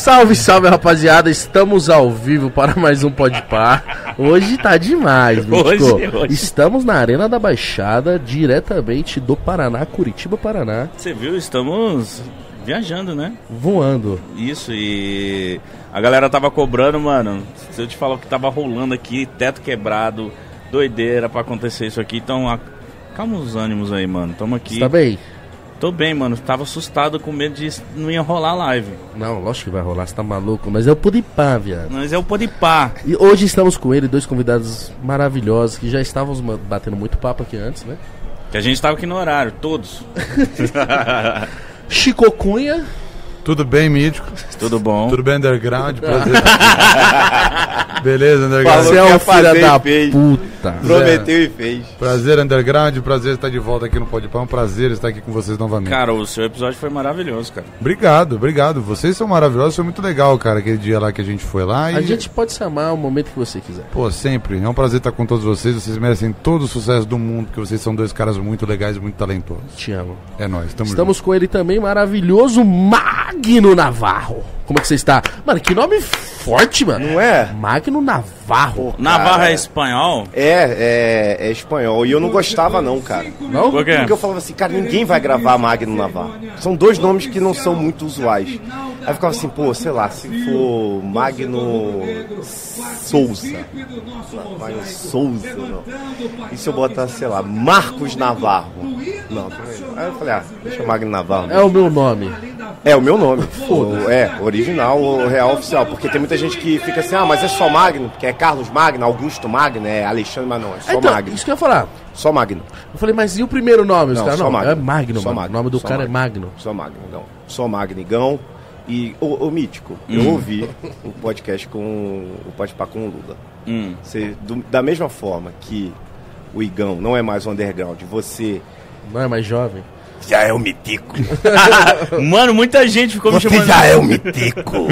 Salve, salve, rapaziada. Estamos ao vivo para mais um Podpar. Hoje tá demais. Hoje, hoje. Estamos na Arena da Baixada, diretamente do Paraná, Curitiba, Paraná, Você viu? Estamos viajando, né? voando. Isso, e a galera tava cobrando, mano. Se eu te falar que tava rolando aqui, teto quebrado, doideira pra acontecer isso aqui. Então, a- calma os ânimos aí, mano. Tamo aqui. Tá bem? Tô bem, mano. Tava assustado com medo de não ia rolar a live. Não, lógico que vai rolar, você tá maluco, mas é o Podpar, viado. Mas é o Podpah. E hoje estamos com ele, dois convidados maravilhosos que já estávamos batendo muito papo aqui antes, né? Que a gente tava aqui no horário, todos. Chico Cunha. Tudo bem, Mítico? Tudo bom? Tudo bem, Underground? Prazer. Beleza, Underground? Você é um filho da e puta. Prometeu e fez. Prazer, Underground. Prazer estar de volta aqui no. É um prazer estar aqui com vocês novamente. Cara, o seu episódio foi maravilhoso, cara. Obrigado, obrigado. Vocês são maravilhosos. Foi muito legal, cara, aquele dia lá que a gente foi lá. E, A gente pode chamar o momento que você quiser. Pô, sempre. É um prazer estar com todos vocês. Vocês merecem todo o sucesso do mundo, porque vocês são dois caras muito legais e muito talentosos. Te amo. É nóis, tamo Estamos com ele também, maravilhoso Magno Navarro. Como é que você está? Mano, que nome forte, mano. Não é? Magno Navarro. Navarra Cara. é espanhol? É, é, é espanhol. E eu não gostava, não, cara. Não? Por quê? Porque eu falava assim, cara, ninguém vai gravar Magno Navarro. São dois nomes que não são muito usuais. Aí ficava assim, pô, sei lá, se for Magno Souza. Não, Magno Souza, não. E se eu botar, sei lá, Marcos Navarro? Não. Aí eu falei, ah, deixa Magno Navarro. É o meu nome. É o meu nome. O- é, original, o real oficial. Porque tem muita gente que fica assim, ah, mas é só Magno, porque é Carlos Magno, Augusto Magno, é Alexandre, mas não, é só então, Magno. isso que eu ia falar. Só Magno. Eu falei, mas e o primeiro nome? Não, caras, só não, Magno. é Magno, Só. Magno. O nome do Só cara Magno. é Magno. Só Magno, não. Só Magnigão. E, ô, ô Mítico, Hum. eu ouvi o podcast com o Podpah com o Lula. Hum. Você, do- da mesma forma que o Igão não é mais underground, você Não é mais jovem? Já é o Mitico. Mano, muita gente ficou me Você chamando. já é o Mitico.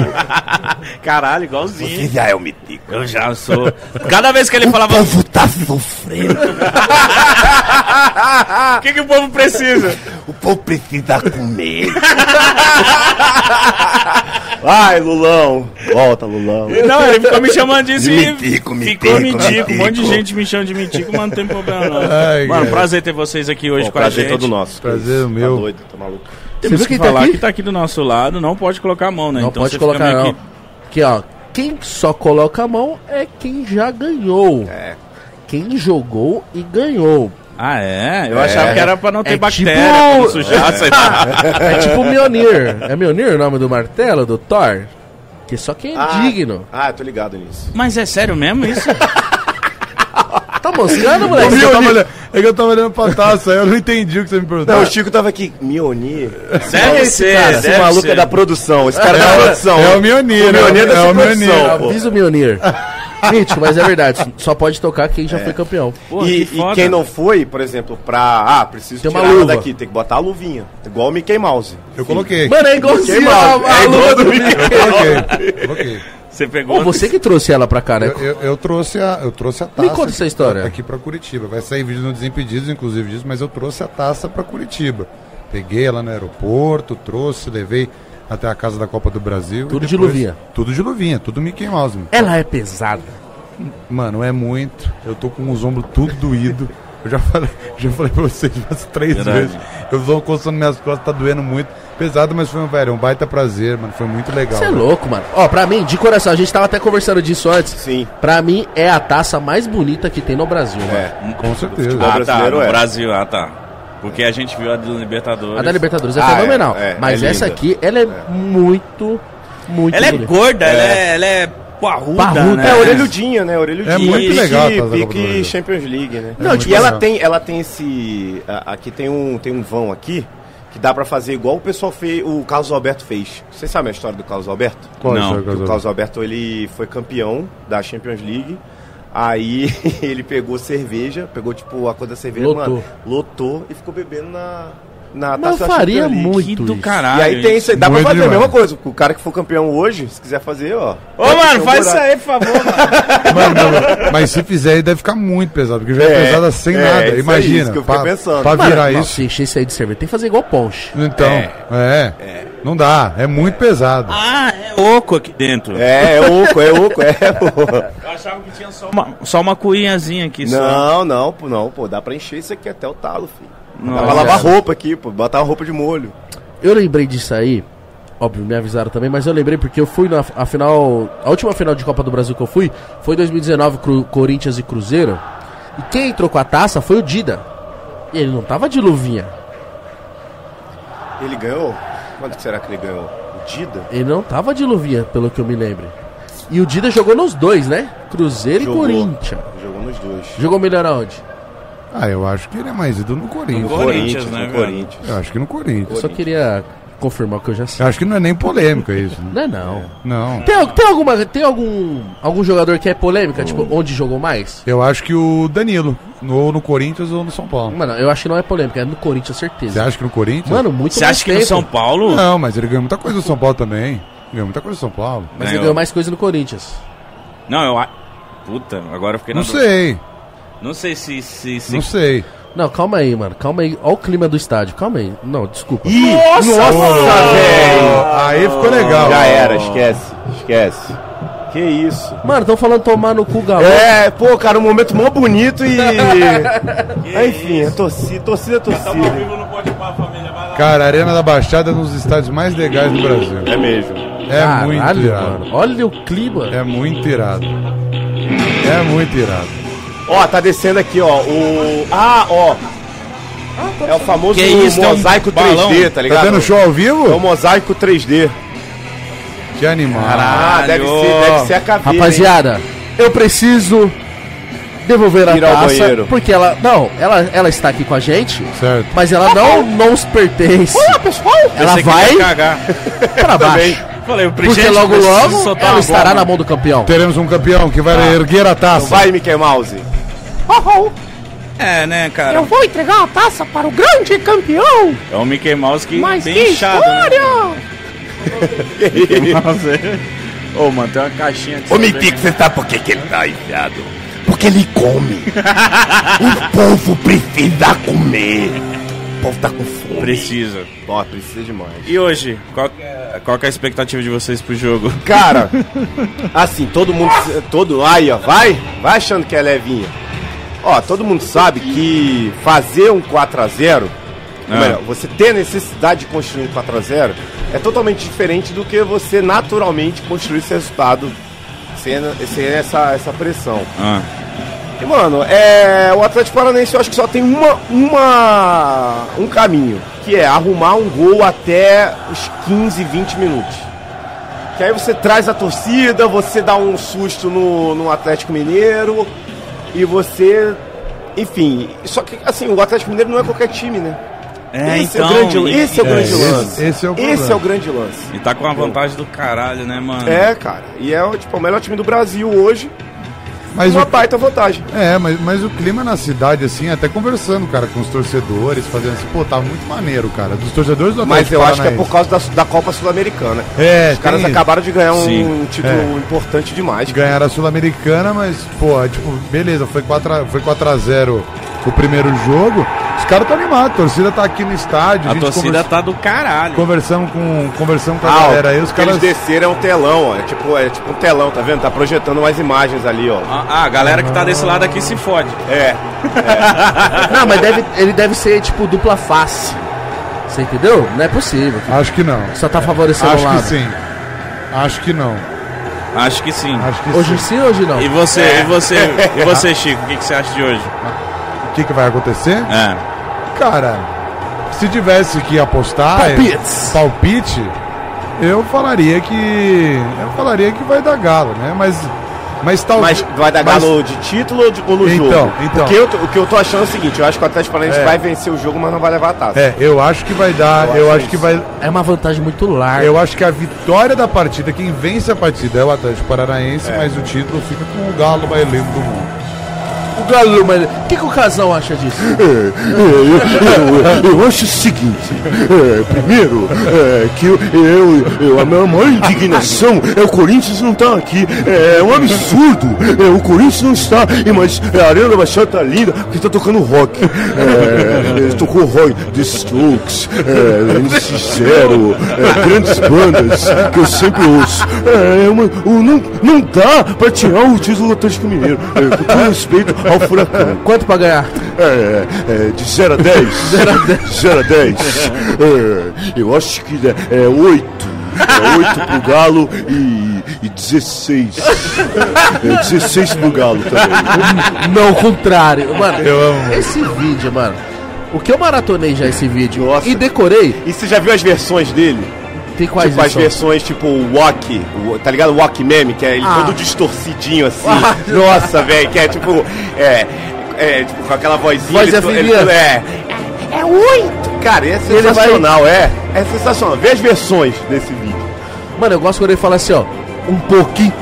Caralho, igualzinho. Você já é o Mitico. Eu já sou. Cada vez que ele falava. O povo tá sofrendo. O que, que o povo precisa? O povo precisa comer. Vai, Lulão. Volta, Lulão. Não, ele ficou me chamando disso e Mitico, ficou mitico, mitico. Um monte de mitico. gente me chama de mitico, mas não tem problema não. Ai, Mano, cara. prazer ter vocês aqui hoje Bom, com a prazer gente. todo nosso. Prazer Tá meu. doido, tá maluco. Temos Você viu que quem tá falar aqui? que tá aqui do nosso lado, não pode colocar a mão, né? Não Então pode colocar, não. que- Aqui, ó. Quem só coloca a mão é quem já ganhou. É. Quem jogou e ganhou. Ah, é? Eu achava que era pra não ter É bactéria, tipo- pra não sujar, sei lá. É tipo o Mjolnir. É Mjolnir o nome do martelo, do Thor? Que só quem é Ah, digno. Ah, tô ligado nisso. Mas é sério mesmo isso? Tá moscando, É moleque? que, eu tava olhando, é que eu tava olhando pra taça, aí eu não entendi o que você me perguntou. Não, o Chico tava aqui. Mionir. Deve ser, cara, esse deve maluco ser. é da produção. Esse cara é da produção. é o Mionir, O Mionir é, deve é o Mionir. Avisa o Mjolnir. Mítico, mas é verdade. Só pode tocar quem já foi campeão. Pô, e, que e foda. quem não foi, por exemplo, pra. Ah, preciso Tem uma tirar ela luva. daqui, tem que botar a luvinha. Igual o Mickey Mouse. Eu coloquei. Mano, é igualzinho a, Mickey Mouse. a É luva igual do do Mickey. Eu coloquei. Coloquei. Você pegou. Ô, você que trouxe ela pra cá, né? Eu, eu- eu trouxe a, eu trouxe a taça. Me conta essa história. Aqui pra Curitiba. Vai sair vídeo no Desimpedidos, inclusive disso, mas eu trouxe a taça pra Curitiba. Peguei ela no aeroporto, trouxe, levei até a casa da Copa do Brasil. Tudo e de depois- luvinha. Tudo de luvinha, tudo Mickey Mouse. Ela é pesada. Mano, é muito. Eu tô com os ombros tudo doído. Eu já falei, já falei pra vocês umas três Verdade. vezes. Eu vou coçando minhas costas, tá doendo muito. Pesado, mas foi um, velho, um baita prazer, mano. Foi muito legal. Você é louco, mano. Ó, pra mim, de coração, a gente tava até conversando disso antes. Sim. Pra mim, é a taça mais bonita que tem no Brasil, mano. É. Com certeza. Ah, tá, brasileiro no é. Brasil, ah, tá. Porque a gente viu a do Libertadores. A da Libertadores é Ah, fenomenal. é, é, mas é essa aqui, ela é, muito, muito Ela é bonita. gorda, ela é, ela é parruda, Parruda. né? É, orelhudinha, né? Orelhudinha. É muito legal Pique. Champions League, né? Não, tipo, e ela legal. tem, ela tem esse. a- Aqui tem um, tem um vão aqui que dá pra fazer igual o pessoal fez, o Carlos Alberto fez. Vocês sabem a história do Carlos Alberto? Qual é Não, história, O Carlos Carlos Alberto ele foi campeão da Champions League. Aí ele pegou cerveja, pegou tipo a coisa da cerveja, Lotou. mano, lotou e ficou bebendo na, na Mas eu Taça faria muito Que do isso. caralho. E aí tem isso aí, dá pra fazer a demais. mesma coisa. O cara que for campeão hoje, se quiser fazer, ó. Ô, mano, faz isso aí, por favor, mano. Mano, mas- mas se fizer aí deve ficar muito pesado, porque já é, É, pesada sem é, nada. isso Imagina. isso que eu pra, pensando. pra Mano, virar não, isso. Se encher isso aí de cerveja, tem que fazer igual ponche. Então, é, Não dá, é muito pesado. Ah, é oco aqui dentro. É, é oco, é oco, é. pô. Eu achava que tinha só uma, só uma cuinhazinha aqui. Só. Não, não, pô, não, pô, dá pra encher isso aqui até o talo, filho. Dá Nossa. pra lavar roupa aqui, pô, botar roupa de molho. Eu lembrei disso aí, óbvio, me avisaram também, mas eu lembrei porque eu fui na a final. A última final de Copa do Brasil que eu fui foi 2019, Cru- Corinthians e Cruzeiro. E quem entrou com a taça foi o Dida. E ele não tava de luvinha. Ele ganhou? Quanto que será que ele ganhou? O Dida? Ele não tava de luvinha, pelo que eu me lembro. E o Dida jogou nos dois, né? Cruzeiro Jogou. e Corinthians. Jogou nos dois. Jogou melhor aonde? Ah, eu acho que ele é mais ídolo no Corinthians. No Corinthians, né, no? Corinthians. Eu acho que no Corinthians. Eu só queria confirmar o que eu já Eu sei. acho que não é nem polêmica isso. né? Não é não. Não. Tem, tem alguma. Tem algum. algum jogador que é polêmica? Tipo, onde jogou mais? Eu acho que o Danilo, no- ou no Corinthians ou no São Paulo. Mano, eu acho que não é polêmica, é no Corinthians, Você certeza. acha que no Corinthians? Mano, muito Você acha que no tempo. São Paulo? Não, mas ele ganhou muita coisa no São Paulo também. Ganhou muita coisa no São Paulo. Mas ele Ganhou. ganhou mais coisa no Corinthians. Não, eu acho. Puta, agora eu fiquei na Não dúvida. sei, Não sei se. se, se... não sei. Não, calma aí, mano. Calma aí. Olha o clima do estádio. Calma aí. Não, desculpa. Nossa, velho! Aí ficou legal. Já era, esquece, esquece. Que isso? Mano, tão falando tomar no cu galão. É, pô, cara, um momento mó bonito e. Ah, Enfim, é torcida, torcida é torcida. não pode pôr a família, vai lá. Cara, a Arena da Baixada é um dos estádios mais legais do Brasil. É mesmo. É muito Caralho, irado. mano. Olha o clima. É muito irado. É muito irado. Ó, tá descendo aqui, ó. O. Ah, ó. É o famoso Que isso, tem um mosaico balão? 3D, tá ligado? Tá vendo show ao É o vivo? mosaico 3D. Que animal. Ah, deve ser, deve ser a caveira. hein? Rapaziada, eu preciso devolver a Ir ao taça. banheiro. Porque ela. Não, ela, ela está aqui com a gente. Certo. Mas ela não nos pertence. pessoal! Ela Pensei que vai ia cagar. pra Também. baixo. Falei, o Porque logo preciso logo soltar ela uma estará bomba. na mão do campeão. Teremos um campeão que vai erguer a taça. Então vai, Mickey Mouse. É, né, cara? vou entregar a taça para o grande campeão. É o Mickey Mouse que Mas bem que inchado, né? história! Mickey Mouse. Ô, mano, tem uma caixinha de Ô. Mickey, você sabe por que, que ele tá enfiado? Porque ele come. o povo precisa comer. O povo tá com fome. Precisa. Ó, precisa demais. E hoje, qual, é- qual que é a expectativa de vocês pro jogo? Cara, assim, todo mundo. Todo. Aí, ó, vai? Vai achando que é levinha. Ó, todo mundo sabe que fazer um 4x0, ou Ah. melhor, você ter necessidade de construir um 4x0 é totalmente diferente do que você naturalmente construir esse resultado sem, sem essa, essa pressão. Ah, E, mano, é, o Atlético Paranaense eu acho que só tem uma, uma, um caminho, que é arrumar um gol até os 15, 20 minutos. Que aí você traz a torcida, você dá um susto no, no Atlético Mineiro e você. Enfim, só que assim, o Atlético Mineiro não é qualquer time, né? É, esse, então, é o grande, e- esse é o é, grande lance. esse é o. Esse é o grande lance. e tá com uma vantagem do caralho, né, mano? É, cara. E é tipo, o melhor time do Brasil hoje. Mas uma o, baita vantagem. é, mas, mas o clima na cidade, assim, até conversando, cara, com os torcedores, fazendo assim, pô, tá muito maneiro, cara. Dos torcedores do Mas eu acho que é por causa da, da Copa Sul-Americana. É, Os caras isso. acabaram de ganhar um Sim. título É. importante demais. Ganharam a Sul-Americana, mas, pô, tipo, beleza, foi 4x0 foi 4 a 0 o primeiro jogo. Os caras estão animados, a torcida tá aqui no estádio. A gente torcida conversa- tá do caralho. Conversando com, conversando com a Ah, galera aí, os o que caras. eles desceram é um telão, ó. É tipo, é tipo um telão, tá vendo? Tá projetando umas imagens ali, ó. Ah, a galera que tá desse lado aqui se fode. É. Não, mas deve, ele deve ser tipo dupla face. Você entendeu? Não é possível. Acho que não. Só tá favorecendo Acho um que lado. sim. Acho que não. Acho que sim. Acho que Hoje sim. sim, hoje não. E você, e você, e você, Chico, o que, que você acha de hoje? O que, que vai acontecer? É. Cara, se tivesse que apostar. Palpites. Palpite, eu falaria que. Eu falaria que vai dar galo, né? Mas. Mas talvez. Mas vai dar mas- galo de título ou, de, ou no Então, jogo? então. O, que eu, tô- o que eu tô achando é o seguinte, eu acho que o Atlético Paranaense É. vai vencer o jogo, mas não vai levar a taça. É, eu acho que vai dar. Eu Eu, acho acho que vai. É uma vantagem muito larga. Eu acho que a vitória da partida, quem vence a partida é o Atlético Paranaense, mas o título fica com o Galo mais lindo do mundo. O Galo, mas o que, que o casal acha disso? eu, eu acho o seguinte: é, primeiro, é, que eu, eu, eu- a minha maior indignação é o Corinthians não estar aqui. É um absurdo. É, o Corinthians não está. Mas a Arena da Baixada tá linda porque está tocando rock. É, tocou rock, The Strokes, é, NX0, é, grandes bandas que eu sempre ouço. É, uma- não, não dá para tirar o título do Atlético Mineiro. É, com todo respeito ao Furacão. Quanto pra ganhar? É, é, de 0 a 10. 0 a 10. 0 a 10. É, eu acho que é, é 8. É 8 pro Galo e, e 16. É 16 pro Galo também. Não, o contrário. Mano, Eu amo. esse vídeo, mano. O que eu maratonei já esse vídeo Nossa. e decorei, E você já viu as versões dele? Tem quais tipo, as são? versões tipo o Walk, tá ligado? O Walk meme, que é ele Ah. todo distorcidinho assim. Nossa, velho, que é tipo. É, é, tipo, com aquela vozinha. Voz ele ele é. É oito! Cara, é ele vai- sensacional, é. É sensacional. Vê as versões desse vídeo. Mano, eu gosto quando ele fala assim, ó. Um pouquinho.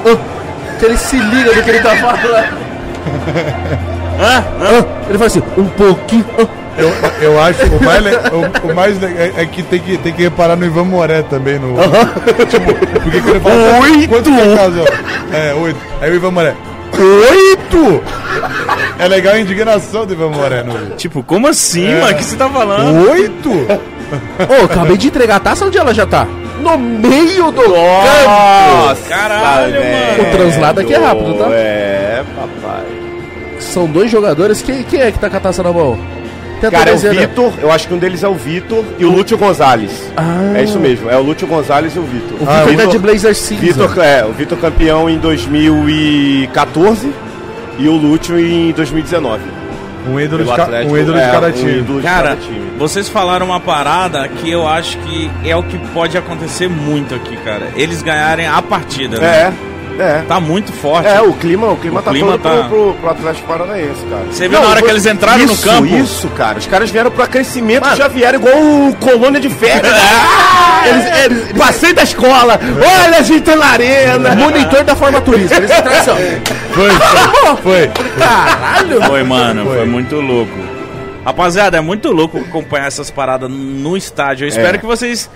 que ele se liga do que ele tá falando. Ah, ah, ele fala assim, um pouquinho. Eu, eu acho o mais, o, o mais é, é que tem que tem que reparar no Ivan Moré também no. tipo, porque quando ele fala Oito! quanto que é casal? É, oito. Aí o Ivan Moré. Oito! É legal a indignação do Ivan Moré no vídeo. Tipo, como assim, mano? O que você tá falando? Oito? Ô, acabei de entregar a taça, onde ela já tá? No meio do campo. Nossa, Caralho, velho. O translado aqui é rápido, tá? É, papai. São dois jogadores. Quem, quem é que tá com a taça na mão? Tenta Cara, é o né? Vitor, eu acho que um deles é o Vitor e o Lúcio Gonzalez. Ah. É isso mesmo, é o Lúcio Gonzalez e o Vitor. O Vitor tá de blazer cinza. Vitor, é, o Vitor campeão em 2014 e o Lúcio em 2019. Um ídolo de, Atlético, um ídolo é, de cada um time. ídolo de Cara, cada time. vocês falaram uma parada que eu acho que é o que pode acontecer muito aqui, cara. Eles ganharem a partida, né? É, é. Tá muito forte. É, o clima, o clima O tá clima todo tá- Pro, pro, pro Atlético Paranaense, cara. Você viu na hora que eles entraram no isso, campo? Isso, cara. Os caras vieram pra crescimento e já vieram igual o colônia de férias. Eles, eles, Passei da escola. Olha a gente na arena. monitor da forma turística. Eles entraram assim. Foi, foi, foi. Caralho! Foi, mano, foi. Foi. muito louco. Rapaziada, é muito louco acompanhar essas paradas no estádio. Eu espero É. que vocês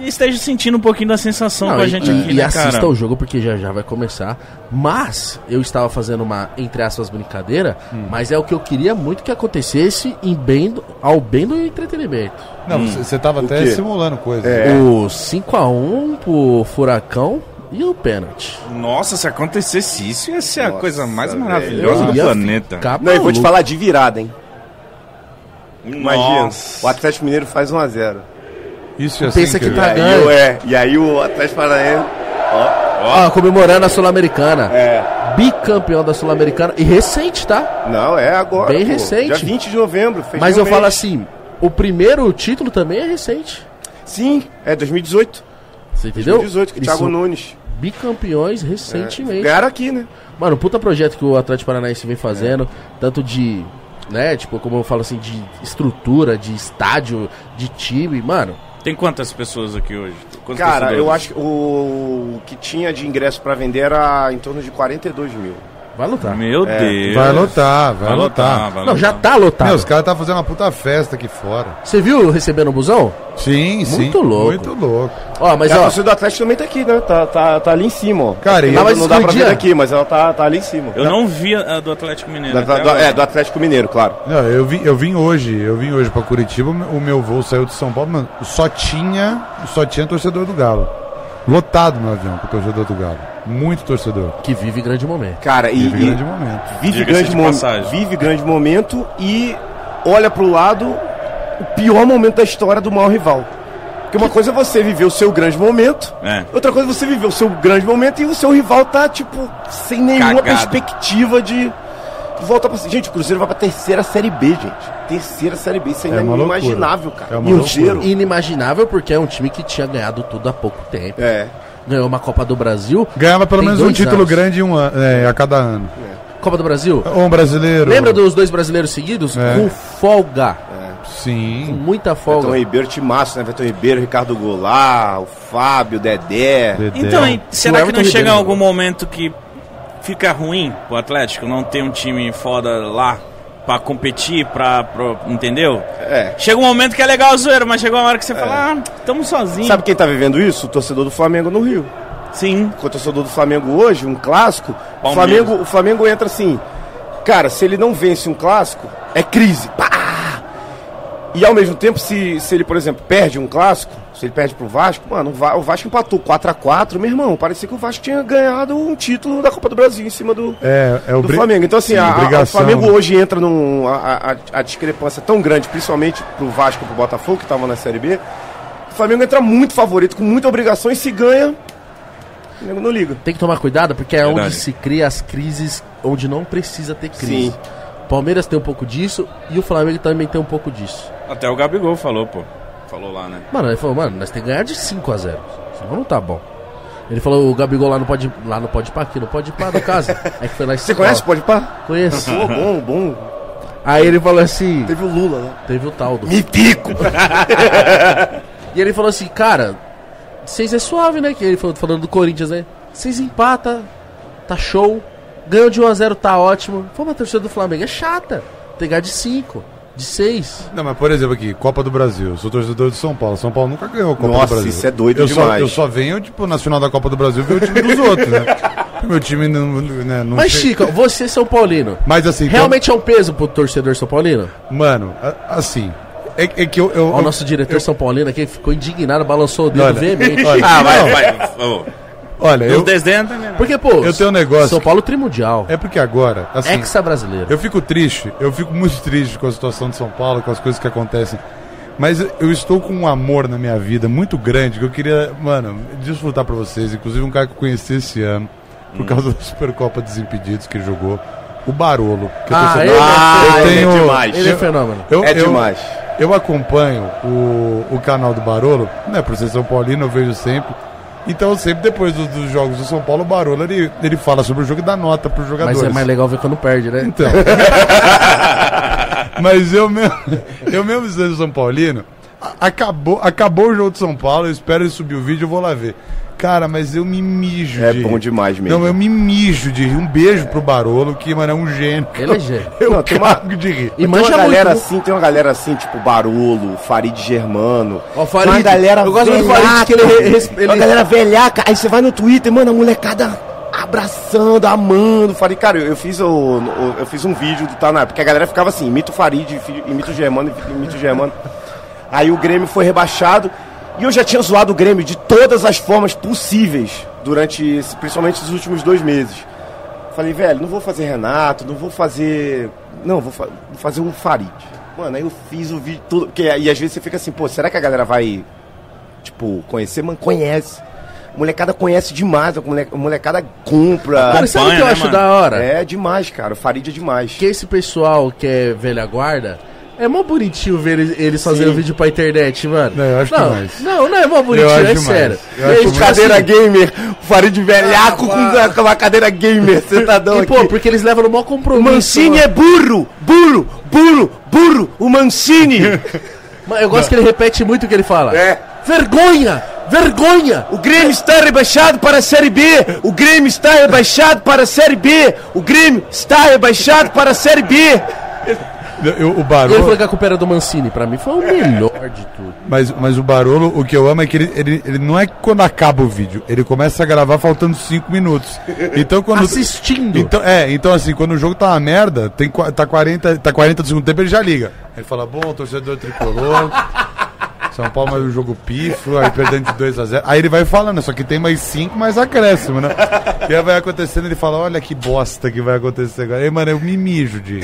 estejam sentindo um pouquinho da sensação Não, com a gente e, aqui, e né, assista cara? o jogo porque já já vai começar. Mas eu estava fazendo uma, entre aspas, brincadeira, Hum. mas é o que eu queria muito que acontecesse em bem do- ao bem do entretenimento. Não, você você tava até quê? simulando coisa. É. O 5x1 pro Furacão e o pênalti. Nossa, se acontecesse isso, ia ser a Nossa, coisa mais velho. maravilhosa do planeta. Não, eu vou te falar de virada, hein? Imagina. Nossa. O Atlético Mineiro faz 1x0. Isso é assim Pensa que eu- tá E aí, ganho. o- é, e aí o Atlético Paranaense. Ó, comemorando a Sul-Americana. É. Bicampeão da Sul-Americana. E recente, tá? Não, é agora. Bem pô. recente. Dia 20 de novembro. fez Mas um eu falo mês. assim, o primeiro título também é recente. Sim, é 2018. Você entendeu? 2018, que o Eles Thiago Nunes. Bicampeões recentemente. Ganharam aqui, né? Mano, puta projeto que o Atlético Paranaense vem fazendo, tanto de, né, tipo, como eu falo assim, de estrutura, de estádio, de time, mano. Tem quantas pessoas aqui hoje? Cara, eu acho que o que tinha de ingresso pra vender era em torno de 42 mil. Vai lutar. Meu É. Deus. Vai lotar, vai, Vai lotar. lotar, vai Não, já lotar. tá lotado. Meu, os caras tá fazendo uma puta festa aqui fora. Você viu recebendo o busão? Sim, sim. Muito louco. Muito louco. Ó, mas a torcida do Atlético também tá aqui, né? Tá, tá, tá ali em cima, ó. Cara, não, mas não dá pra ver daqui, mas ela tá, tá ali em cima. Eu não vi a do Atlético Mineiro. Da- do- é, do Atlético Mineiro, claro. Não, eu vim, eu vim hoje, eu vim hoje pra Curitiba, o meu voo saiu de São Paulo, mano, só tinha, só tinha torcedor do Galo. Lotado no avião com o torcedor do Galo. Muito torcedor. que vive grande momento. Cara, e, Vive e grande momento. vive, grande de mo- passagem. vive grande momento e olha pro lado o pior momento da história do maior rival. Porque uma coisa é você viver o seu grande momento, É. outra coisa é você viver o seu grande momento e o seu rival tá, tipo, sem nenhuma Cagado. perspectiva de de voltar pra. Gente, o Cruzeiro vai pra terceira série B, gente. Terceira série B. Isso ainda É é, inimaginável, cara. É uma Cruzeiro. Inimaginável porque é um time que tinha ganhado tudo há pouco tempo. É. Ganhou uma Copa do Brasil. Ganhava pelo menos um título anos. grande um é, a cada ano. Copa do Brasil. Um brasileiro. Lembra dos dois brasileiros seguidos? É. Com folga. Com Sim. muita Betão folga. Ribeiro, timaço, né? Betão Ribeiro, Ricardo Goulart, o Fábio, o Dedé. Dedé. Então, será que não chega em Ribeiro algum momento que fica ruim pro Atlético não ter um time foda lá pra competir, pra, pra- entendeu? É. Chega um momento que é legal a zoeira, mas chegou uma hora que você fala, ah, tamo sozinho. Sabe quem tá vivendo isso? O torcedor do Flamengo no Rio. Sim. Com o torcedor do Flamengo hoje, um clássico, o. Flamengo, o Flamengo entra assim. Cara, se ele não vence um clássico, é crise. Pá! E ao mesmo tempo, se, se ele, por exemplo, perde um clássico, se ele perde pro Vasco, mano, o Va- o Vasco empatou 4x4, meu irmão. Parecia que o Vasco tinha ganhado um título da Copa do Brasil em cima do, É, é do obri- Flamengo. Então, assim, Sim, a- a- o Flamengo né? hoje entra num. A, a- a discrepância é tão grande, principalmente pro Vasco e pro Botafogo, que estavam na Série B. O Flamengo entra muito favorito, com muita obrigação, e se ganha. O Flamengo não liga. Tem que tomar cuidado porque é Verdade. onde se cria as crises onde não precisa ter crise. Sim. Palmeiras tem um pouco disso e o Flamengo também tem um pouco disso. Até o Gabigol falou, pô. Falou lá, né? Mano, ele falou, mano, nós temos que ganhar de 5 a 0 Senão não tá bom. Ele falou, o Gabigol lá não pode, lá não pode ir pra aqui, não pode ir pra no caso. É que foi lá em Você conhece? Pode pá? Conheço. Pô, bom, bom. Aí ele falou assim, Teve o Lula lá. teve o tal do. Mitico! E ele falou assim, cara, vocês é suave, né? Que ele falou, falando do Corinthians, né? Vocês empata, tá show. Ganhou de 1x0, tá ótimo. Pô, mas a torcida do Flamengo é chata. Tem que ganhar de 5, de 6. Não, mas por exemplo aqui, Copa do Brasil. Eu sou torcedor de São Paulo. São Paulo nunca ganhou a Copa Nossa, do Brasil. isso é doido eu Só, demais. eu só venho, tipo, na final da Copa do Brasil ver o time dos outros, né? Meu time não, né, não Mas, sei- Chico, você é São Paulino. Mas assim, Realmente é um peso pro torcedor São Paulino? então, mano, a- assim. É, é que eu. eu o nosso diretor São Paulino aqui ficou indignado, balançou o dedo Olha, veemente. olha, Ah, vai, vai. Ô, Olha, eu, também, né? Porque, pô, eu tenho um negócio. São Paulo trimundial. É porque agora, assim. Hexa brasileiro. Eu fico triste, eu fico muito triste com a situação de São Paulo, com as coisas que acontecem. Mas eu estou com um amor na minha vida muito grande que eu queria, mano, desfrutar pra vocês. Inclusive um cara que eu conheci esse ano, por causa da Supercopa Desimpedidos que ele jogou, o Barolo. Que eu Ah, torcedor- ele é Ah, eu ele tenho- é demais. Ele é fenômeno. eu- É eu- demais. Eu acompanho o, o canal do Barolo, né? Por ser São Paulino, eu vejo sempre. Então, sempre depois do- dos jogos do São Paulo, o Barolo ele, ele fala sobre o jogo e dá nota pros jogadores. Mas é mais legal ver quando perde, né? Então. Mas eu mesmo, eu mesmo sendo São Paulino, acabou, acabou o jogo de São Paulo, eu espero ele subir o vídeo, eu vou lá ver. Cara, mas eu me mijo É de bom demais mesmo. Não, eu me mijo de rir. Um beijo pro Barolo, que, mano, é um gênio. Ele é gênio. Eu Não, tem uma- de rir. E tem manja uma galera muito. assim, tem uma galera assim, tipo Barolo, Farid Germano. Ó, Farid, Tem uma galera eu gosto do velhaca, Farid que ele ele- Uma galera velhaca. Aí você vai no Twitter, mano, a molecada abraçando, amando Farid. Cara, eu, eu fiz, o, o- eu fiz um vídeo do Taná, porque a galera ficava assim, imita o Farid, fi- imita o Germano, imita o Germano. Aí o Grêmio foi rebaixado. E eu já tinha zoado o Grêmio de todas as formas possíveis durante, esse- principalmente os últimos dois meses. Falei, velho, não vou fazer Renato, não vou fazer. Não, vou, fa- vou fazer um Farid. Mano, aí eu fiz o vídeo todo. Porque, e às vezes você fica assim, pô, será que a galera vai, tipo, conhecer? Mano, conhece. A molecada conhece demais, a molecada compra. Cara, sabe o que eu né, acho mano? da hora? É demais, cara. O Farid é demais. Que esse pessoal que é velha guarda, é mó bonitinho ver eles, eles fazendo vídeo pra internet, mano. Não, eu acho não, demais. Não, não é mó bonitinho, Eu acho é demais. sério. Eu E aí, acho Cadeira assim, gamer, o Farid velhaco Ah, com, uma cadeira gamer, sentadão E, aqui. pô, porque eles levam no maior O compromisso. Mancini mano. é burro, burro, burro, burro, o Mancini. Eu gosto que ele repete muito o que ele fala. É. Vergonha! Vergonha! O Grêmio está rebaixado para a Série B. O Grêmio está rebaixado para a Série B. O Grêmio está rebaixado para a Série B. Eu- o E ele Barolo. falou que a culpa era do Mancini. Pra mim foi o melhor de tudo. Mas, mas o Barolo, o que eu amo é que ele, ele, ele não é quando acaba o vídeo, ele começa a gravar faltando 5 minutos. Então quando. Assistindo. Então, é, então assim, quando o jogo tá uma merda, tem, tá, 40, tá 40 do segundo tempo, ele já liga. Ele fala, bom, torcedor tricolor. São Paulo mais um jogo pífio, aí perdendo de 2 a 0 Aí ele vai falando, só que tem mais 5, mais acréscimo, né? E aí vai acontecendo, ele fala, olha que bosta que vai acontecer agora. Aí, mano, eu me mijo de.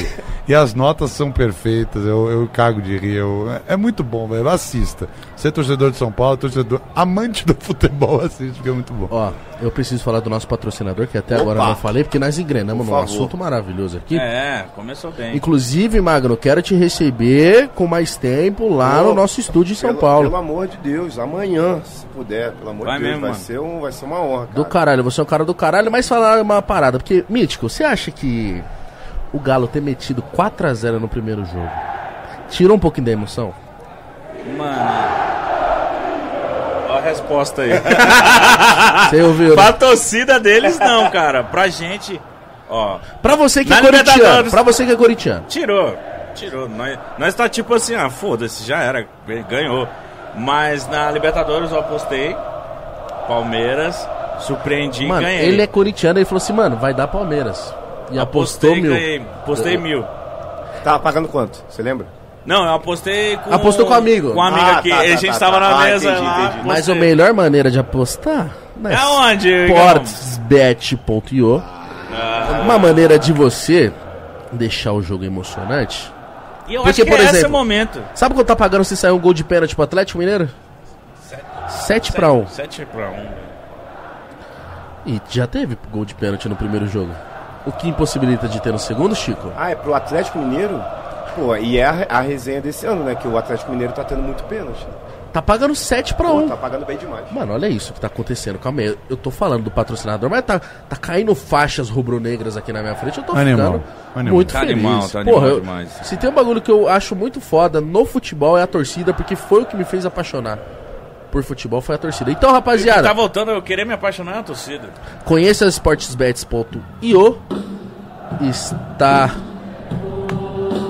E as notas são perfeitas, eu, eu cago de rir. Eu, é muito bom, velho. Assista. Você é torcedor de São Paulo, torcedor amante do futebol, assiste, porque é muito bom. Ó, eu preciso falar do nosso patrocinador, que até agora eu não falei, porque nós engrenamos num assunto maravilhoso aqui. É, começou bem. Inclusive, Magno, quero te receber com mais tempo lá no nosso estúdio em São Pelo- Paulo. Pelo amor de Deus, amanhã, se puder, pelo amor Vai de Deus, mesmo, vai, mano. ser um, vai ser uma honra. Do cara. caralho, você é um cara do caralho, mas falar uma parada, porque, Mítico, você acha que o Galo ter metido 4x0 no primeiro jogo tirou um pouquinho da emoção? Mano. Ó a resposta aí. Você ouviu? né? pra torcida deles, não, cara. Pra gente, Ó, Pra você que é corintiano, pra você que é corintiano. tirou. Tirou. Nós, nós tá tipo assim, ah, foda-se, já era, ganhou. Mas na Libertadores eu apostei. Palmeiras, surpreendi Mano, e ganhei. ele é corintiano, ele falou assim, mano, vai dar Palmeiras. E apostou apostei, mil. ganhei. Apostei mil. Tava pagando quanto? Você lembra? Não, eu apostei com. Apostou com um amigo. Com um amigo Ah, aqui. tá, tá, a gente tá, tava tá. na Ah, mesa entendi, lá. entendi. Mas a melhor maneira de apostar? É onde? Sportsbet.io Uma maneira de você deixar o jogo emocionante. E eu Porque, acho que por é esse exemplo, o momento. Sabe quanto tá pagando se sair um gol de pênalti pro Atlético Mineiro? 7 pra 1. 7 pra 1. E já teve gol de pênalti no primeiro jogo. O que impossibilita de ter no segundo, Chico? Ah, é pro Atlético Mineiro? Pô, e é a, a resenha desse ano, né? Que o Atlético Mineiro tá tendo muito pênalti. Tá pagando 7 pra Pô, 1. tá pagando bem demais. Mano, olha isso que tá acontecendo. Calma aí, eu tô falando do patrocinador, mas tá, tá caindo faixas rubro-negras aqui na minha frente. Eu tô Animal, ficando animal. muito Tá feliz. animal, tá animal Porra, eu- demais. se tem um bagulho que eu acho muito foda no futebol é a torcida, porque foi o que me fez apaixonar por futebol, foi a torcida. Então, rapaziada, Tá voltando a eu querer me apaixonar na torcida. conheça sportsbets.io. Está.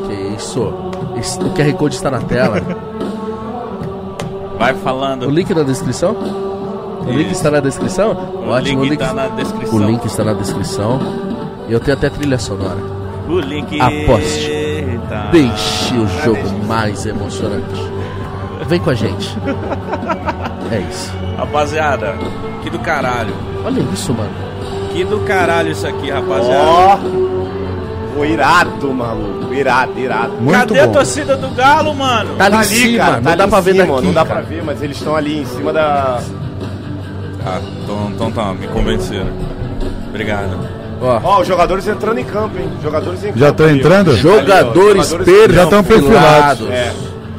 Que isso? O QR Code está na tela. Vai O falando. link na descrição? O link está na descrição? O Ótimo, link tá na descrição. O link está na descrição. Eu tenho até trilha sonora. O link. Aposte. Tá. Deixe o jogo mais emocionante. Vem com a gente. É isso. Rapaziada, que do caralho. Olha isso, mano. Que do caralho isso aqui, rapaziada. Ó! Pô, irado, maluco. Irado, irado. Muito Cadê a bom. torcida do Galo, mano? Tá ali, em cima, não tá dá ali pra ver cima, daqui. Não dá cara. pra ver, mas eles estão ali em cima da. Ah, então, então tá, me convenceram. Obrigado. Ó, Ó, os jogadores entrando em campo, hein? Jogadores em Já campo. tá ali, ó. entrando? jogadores jogadores Já tão perfilados. É.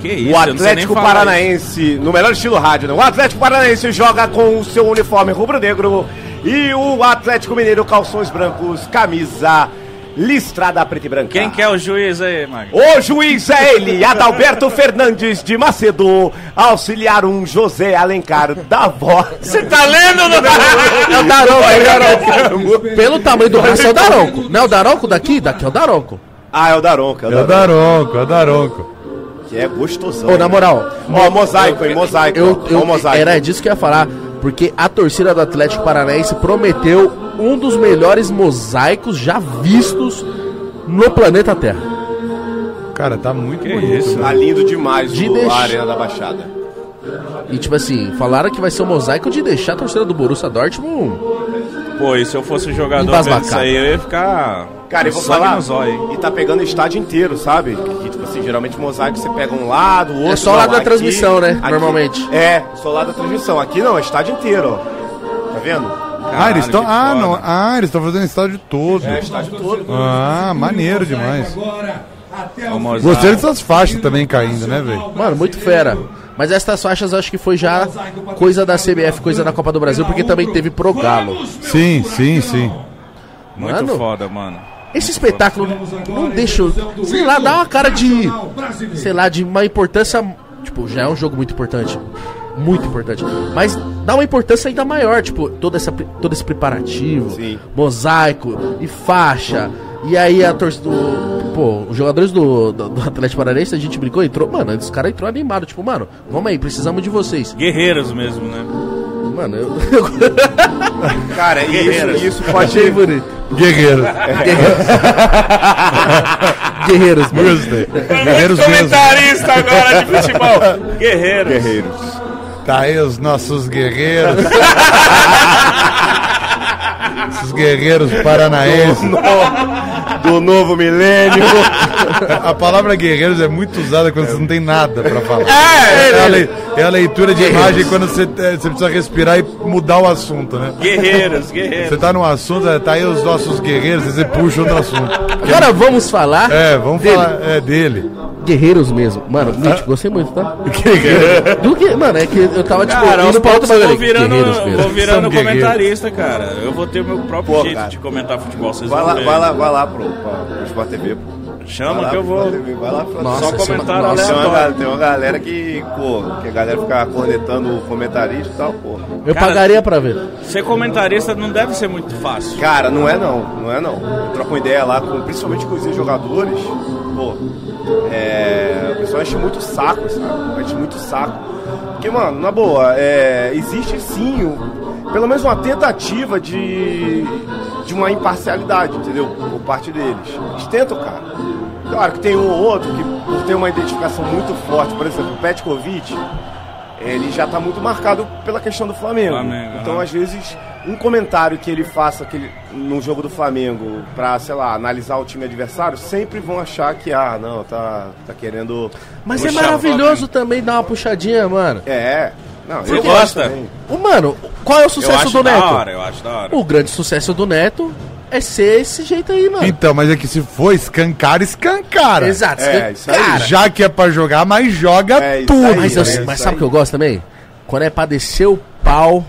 Que isso, O Atlético Paranaense, no melhor estilo rádio, né? O Atlético Paranaense joga com o seu uniforme rubro-negro e o Atlético Mineiro calções brancos, camisa listrada preta e branca. Quem que é o juiz aí, Magno? O juiz é ele, Adalberto Fernandes de Macedo, auxiliar um José Alencar da voz. Você tá lendo? É o Daronco, é o Daronco. Pelo tamanho do braço é o Daronco. Não é o Daronco daqui? Daqui é o Daronco. Ah, é o Daronco, é o É o Daronco, Daronco, é o Daronco. Que é gostosão. Ô, na moral, Ó, mosaico, hein, mosaico. eu, ó, eu, ó, mosaico. era disso que eu ia falar. Porque a torcida do Atlético Paranaense prometeu um dos melhores mosaicos já vistos no planeta Terra. Cara, tá muito Que bonito. isso? Tá lindo demais De o, deixar- a Arena da Baixada. E tipo assim, falaram que vai ser um mosaico de deixar a torcida do Borussia Dortmund. Pô, e se eu fosse jogador isso aí, eu ia ficar. Cara, eu vou sangue falar, no zóio. e tá pegando o estádio inteiro, sabe? Que, tipo assim, geralmente mosaico você pega um lado, o outro. É só o lado da aqui- transmissão, né? Normalmente. É, só o lado da transmissão. Aqui não, é estádio inteiro, ó. Tá vendo? Ah, eles estão. Ah, não. Ah, eles estão fazendo estádio todo. É, estádio todo. Ah, maneiro demais. Vamos Gostei dessas faixas também caindo, né, velho? Mano, muito fera. Mas estas faixas eu acho que foi já coisa da CBF, coisa da Copa do Brasil, porque também teve pro Galo. Sim, sim, sim. Muito Mano. foda, mano. Esse espetáculo não deixa, sei lá, dá uma cara de, sei lá, de uma importância, tipo, já é um jogo muito importante, muito importante, mas dá uma importância ainda maior, tipo, toda essa, todo esse preparativo, Sim. mosaico e faixa, e aí a torcida, do- pô, os jogadores do, do, do Atlético Paranaense, a gente brincou, entrou, mano, os caras entrou animado, tipo, mano, vamos aí, precisamos de vocês. Guerreiros mesmo, né? Mano, eu, Cara, Guerreiros. isso, isso pode. achei bonito. Guerreiro. Guerreiros, mano. Gostei. Guerreiros mesmo. Comentarista agora de futebol. Guerreiros. Guerreiros. Tá aí os nossos guerreiros. Esses guerreiros paranaenses. Do novo milênio. A palavra guerreiros é muito usada quando você não tem nada pra falar. É, É a, lei- é a leitura de imagem quando você, é, você precisa respirar e mudar o assunto, né? Guerreiros, Você guerreiros. tá num assunto, é, tá aí os nossos guerreiros, você puxa outro assunto. Agora vamos falar É, vamos dele. falar é, dele. Guerreiros mesmo. Mano, mítico, gostei muito, tá? Do que, mano, é que eu tava tipo Cara, indo pra bagulho. vou virando, vou virando São guerreiros. comentarista, cara. Eu vou ter o meu próprio Pô, jeito cara. de comentar futebol. Vocês Vai lá, ver. vai lá, vai lá pro, pro Sport TV. pô. Chama lá, que eu vou. Vai lá. Nossa, Só é uma- comentário nossa, Tem uma, tem uma galera que, pô, que a galera fica cornetando o comentarista e tal, pô. Eu Cara- pagaria pra ver. Ser comentarista não deve ser muito fácil. Cara, não é não, não é não. Eu troco uma ideia lá, com, principalmente com os jogadores, pô, é, o pessoal enche muito o saco, sabe? Enche muito o saco. Porque, mano, na boa, é, existe sim, o- pelo menos uma tentativa de, de uma imparcialidade, entendeu? Por parte deles. Eles tentam, cara. Claro que tem um ou outro que, por ter uma identificação muito forte, por exemplo, o Petkovic, ele já está muito marcado pela questão do Flamengo. Flamengo, então, aham. às vezes, um comentário que ele faça que ele- no jogo do Flamengo para, sei lá, analisar o time adversário, sempre vão achar que, ah, não, tá, tá querendo. Mas é maravilhoso também dar uma puxadinha, mano. É. Não, Você eu gosta? gosto também. O mano, qual é o Eu sucesso acho do da Neto? hora, eu acho da hora. O grande sucesso do Neto é ser esse jeito aí, mano. Então, mas é que se for escancar, escancara. Exato. É, isso aí. cara, Já que é pra jogar, mas joga É tudo. aí, mas, eu- é mas sabe o que eu gosto também? Quando é pra descer o pau,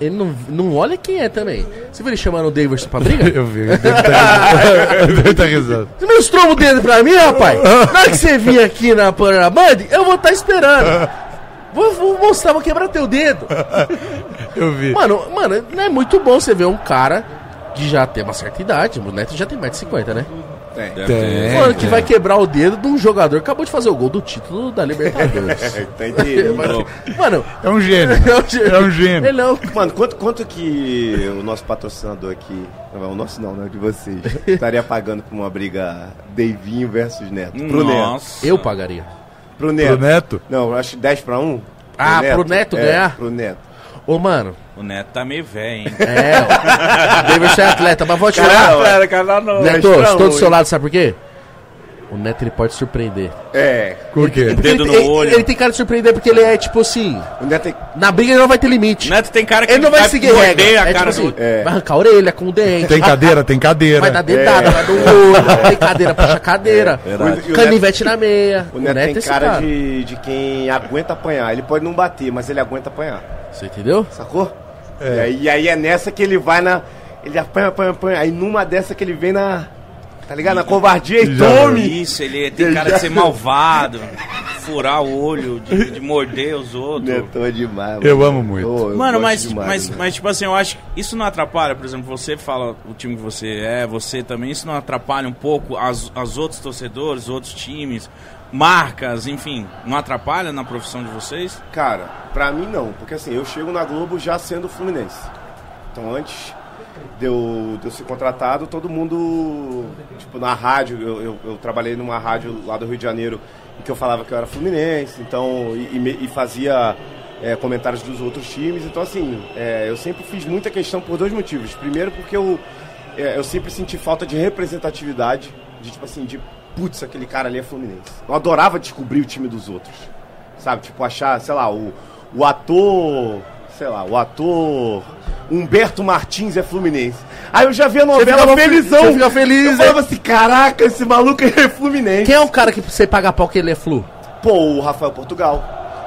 ele não, não olha quem é também. Você viu ele chamando o Davidson pra briga? Eu vi, eu devo estar estar risando. Você mostrou o dedo pra mim, rapaz? Na hora que você vir aqui na Pana Band, eu vou estar esperando. Vou, vou mostrar, vou quebrar teu dedo. Eu vi. Mano, mano, não é muito bom você ver um cara que já tem uma certa idade. O Neto já tem mais de 50, né? Tem. Deve Tem. Mano, que vai quebrar o dedo de um jogador que acabou de fazer o gol do título da Libertadores. Tem Mano, É um gênio. É um gênio. ele não. Mano, quanto, quanto que o nosso patrocinador aqui, não, o nosso não, né, de vocês, estaria pagando por uma briga Deivinho versus Neto? Pro Neto. Nossa. Eu pagaria. Pro Neto. Pro Neto? Não, eu acho 10 pra 1. Ah, pro Neto é, ganhar? Pro Neto. Ô, mano, O Neto tá meio velho, hein? é. O Davidson é atleta, mas vou te Cara, falar. Cara, cara, não. Neto, pra estou do seu lado, sabe por quê? O Neto ele pode surpreender. É. Por quê? Porque Dedo ele, no ele- olho. ele tem cara de surpreender porque ele é tipo assim. O Neto tem. Na briga ele não vai ter limite. O Neto tem cara que Ele não vai seguir morder regra. a É cara tipo assim, do... É. vai arrancar a orelha com o dente. Tem cadeira, tem cadeira. Vai dar dedada, vai dar olho. Tem cadeira, puxa cadeira. o Canivete na meia. O Neto, tem é esse cara, De, de quem aguenta apanhar. Ele pode não bater, mas ele aguenta apanhar. Você entendeu? Sacou? E, aí, e aí é nessa que ele vai na. Ele apanha, apanha, apanha. Aí numa dessa que ele vem na. Tá ligado? Na covardia e tome! Isso, ele tem cara de ser malvado, furar o olho, de, de morder os outros. Neto é demais. Eu amo muito. Ô, eu Mano, mas, demais, mas, né? mas, tipo assim, eu acho que isso não atrapalha, por exemplo, você fala o time que você é, você também, isso não atrapalha um pouco as, as outros torcedores, outros times, marcas, enfim, não atrapalha na profissão de vocês? Cara, pra mim não, porque assim, eu chego na Globo já sendo Fluminense. Então antes de eu, de eu ser contratado, todo mundo, tipo, na rádio, eu, eu, eu trabalhei numa rádio lá do Rio de Janeiro em que eu falava que eu era Fluminense, então, e, e e fazia é, comentários dos outros times. Então, assim, é, eu sempre fiz muita questão por dois motivos. Primeiro, porque eu, é, eu sempre senti falta de representatividade, de tipo assim, de putz, aquele cara ali é Fluminense. Eu adorava descobrir o time dos outros. Sabe, tipo, achar, sei lá, o, o ator. Sei lá, o ator. Humberto Martins é Fluminense. Aí eu já vi a novela fica- felizão. você fica feliz, Eu falava assim, caraca, esse maluco é Fluminense. Quem é o cara que você paga pau que ele é flu? Pô, o Rafael Portugal.